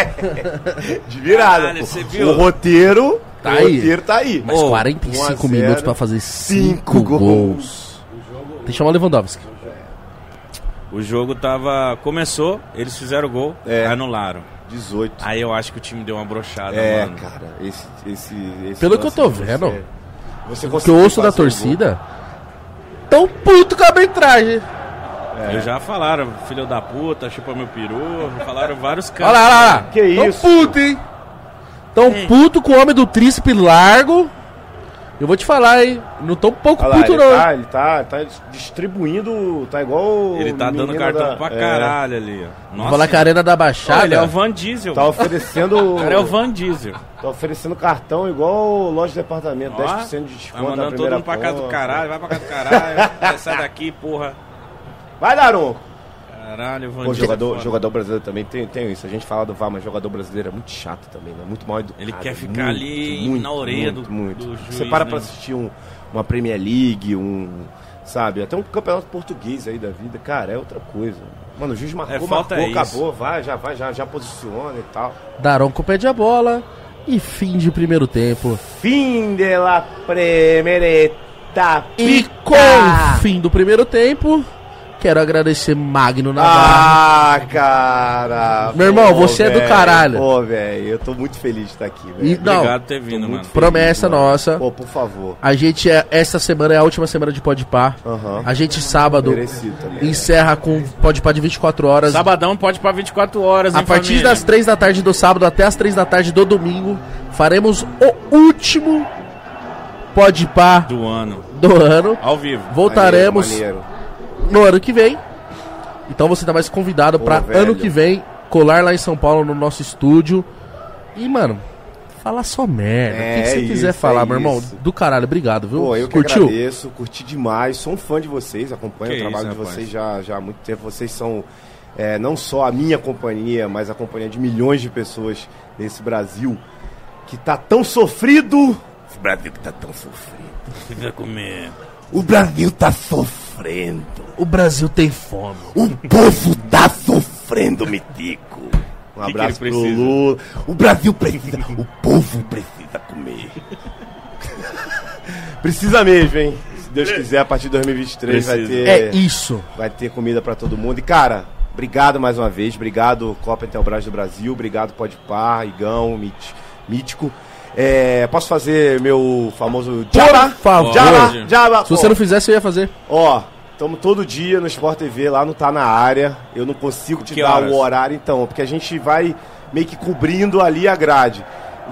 de virada. Caralho, pô. você viu? O roteiro, Tá o aí. roteiro tá aí. Mas Ô, 45 1 a 0, minutos pra fazer 5 cinco gols. gols. Tem que chamar o Lewandowski. O jogo tava. Começou, eles fizeram o gol, É. anularam. 18. Aí eu acho que o time deu uma brochada, é, mano. cara, esse, esse, esse Pelo que eu tô vendo, você- você O que eu ouço da torcida, tão puto com a arbitragem. É. Eu já falaram, filho da puta, chupa meu peru, falaram vários Olha caras. lá, olha lá. Que tão isso? puto, hein? Tão puto com o homem do trícepe largo. Eu vou te falar, hein? Não tão pouco Olha lá, puto, ele, não. tá, ele tá, tá distribuindo, tá igual Ele tá dando cartão da- pra é, caralho ali, ó. Vou falar que a Arena da Baixada. ele é o Van Diesel. Tá oferecendo. O cara é o Van Diesel. Tá oferecendo cartão igual loja de departamento, Ó, 10% de Vai desconto na mandando todo primeira mundo pra casa do caralho, vai pra casa do caralho, vai, sai daqui, porra. Vai, Daron! Caralho, Pô, jogador, é foda. jogador brasileiro também tem, tem isso. A gente fala do VAR, mas jogador brasileiro é muito chato também, né? Muito mal educado. Ele quer ficar ali na orelha do- muito. do Você juiz, para né? pra assistir um, uma Premier League, um. Sabe? Até um campeonato português aí da vida. Cara, é outra coisa. Mano, o juiz marcou, É, marcou, isso. acabou, vai, já vai, já, já posiciona e tal. Daronco pede a bola. E fim de primeiro tempo. Fim de la primereta. E com o fim do primeiro tempo, quero agradecer Magno Navarro. Ah, cara. Meu irmão, Pô, você é do caralho. Pô, velho, eu tô muito feliz de estar aqui, velho. Obrigado por ter vindo, muito mano. feliz, promessa mano. nossa. Pô, por favor. A gente, é, essa semana é a última semana de Podpah. Aham. A gente, sábado, também. encerra com Podpah de 24 horas. Sabadão pode pra 24 horas, A partir família? das 3 da tarde do sábado até as 3 da tarde do domingo, faremos o último Podpah Do ano. do ano. Ao vivo. Voltaremos Maneiro, no ano que vem. Então você tá mais convidado velho. ano que vem colar lá em São Paulo no nosso estúdio. E, mano, falar só merda. É, o que, que você é quiser isso, falar, é meu irmão? isso. Do caralho, obrigado, viu? Pô, eu que Curtiu? agradeço, curti demais, sou um fã de vocês, acompanho Que o trabalho isso, de rapaz. vocês já, já há muito tempo. Vocês são é, não só a minha companhia, mas a companhia de milhões de pessoas nesse Brasil que tá tão sofrido. Esse Brasil que tá tão sofrido. Fica comigo. O Brasil tá sofrendo. O Brasil tem fome. O povo tá sofrendo, Mitico. Um que abraço ele pro precisa? Lula. O Brasil precisa, o povo precisa comer. precisa mesmo, hein? Se Deus quiser, a partir de 2023 vai Precisa. ter, É isso. vai ter comida pra todo mundo. E, cara, obrigado mais uma vez. Obrigado, Copa Intelbras do Brasil. Obrigado, Podpar, Igão, Mit- Mítico. É, posso fazer meu famoso favor. Jabba, Jabba. Se você não fizesse, eu ia fazer. Ó, Estamos todo dia no Sport TV, lá não tá na área. Eu não consigo te Que dar horas? o horário, então, porque a gente vai meio que cobrindo ali a grade.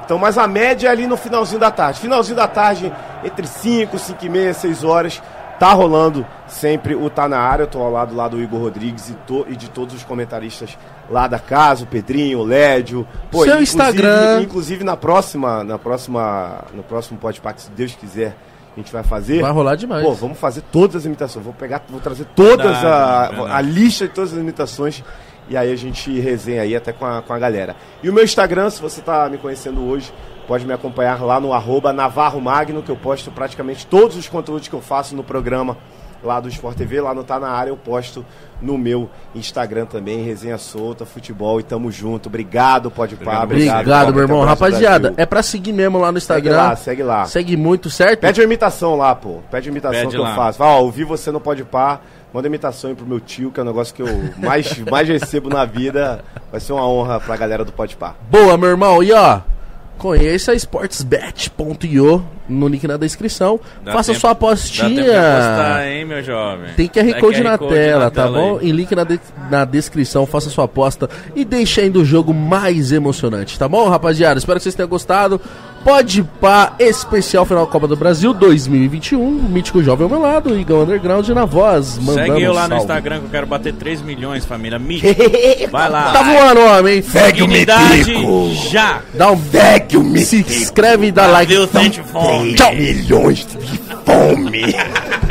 Então, mas a média é ali no finalzinho da tarde. Finalzinho da tarde, entre 5, 5 e meia, 6 horas, tá rolando sempre o Tá na área. Eu tô ao lado lá do Igor Rodrigues e, to- e de todos os comentaristas lá da casa, o Pedrinho, o Lédio. Seu inclusive- Instagram. Inclusive na próxima, na próxima, no próximo podcast, se Deus quiser, a gente vai fazer. Vai rolar demais. Pô, vamos fazer todas as imitações. Vou pegar, vou trazer todas Verdade, a, verdade. a lista de todas as imitações. E aí a gente resenha aí até com a, com a galera. E o meu Instagram, se você tá me conhecendo hoje, pode me acompanhar lá no arroba Navarro Magno, que eu posto praticamente todos os conteúdos que eu faço no programa lá do Sport TV, lá no Tá Na Área, eu posto no meu Instagram também, resenha solta, futebol e tamo junto. Obrigado, pode pá. Obrigado, Copa, meu irmão. Rapaziada, Brasil. é pra seguir mesmo lá no Segue Instagram. lá, segue lá. Segue muito, certo? Pede uma imitação lá, pô. Pede uma imitação Pede que lá. eu faço. Fala, ó, ouvi você no Pode Par. Manda imitação aí pro meu tio, que é o negócio que eu mais, mais recebo na vida. Vai ser uma honra pra galera do Pode Par. Boa, meu irmão. E ó, conheça sportsbet.io no link na descrição. Dá Faça tempo- sua Dá apostinha. de apostar, hein, meu jovem? Tem QR Dá Code na Code tela, tá tela aí. bom? E link na, de- na descrição, faça sua aposta e deixe ainda o jogo mais emocionante, tá bom, rapaziada? Espero que vocês tenham gostado. Pode pá, especial final Copa do Brasil 2021. Mítico Jovem ao meu lado, Igão Underground na voz. Mandando Segue eu lá no salve. Instagram que eu quero bater 3 milhões, família. Me... Vai lá. Tá voando, homem. hein? Segue o Metico. já. Dá um Segue o se Metico. inscreve e dá like. Deus sente fome. Tchau. Milhões de fome.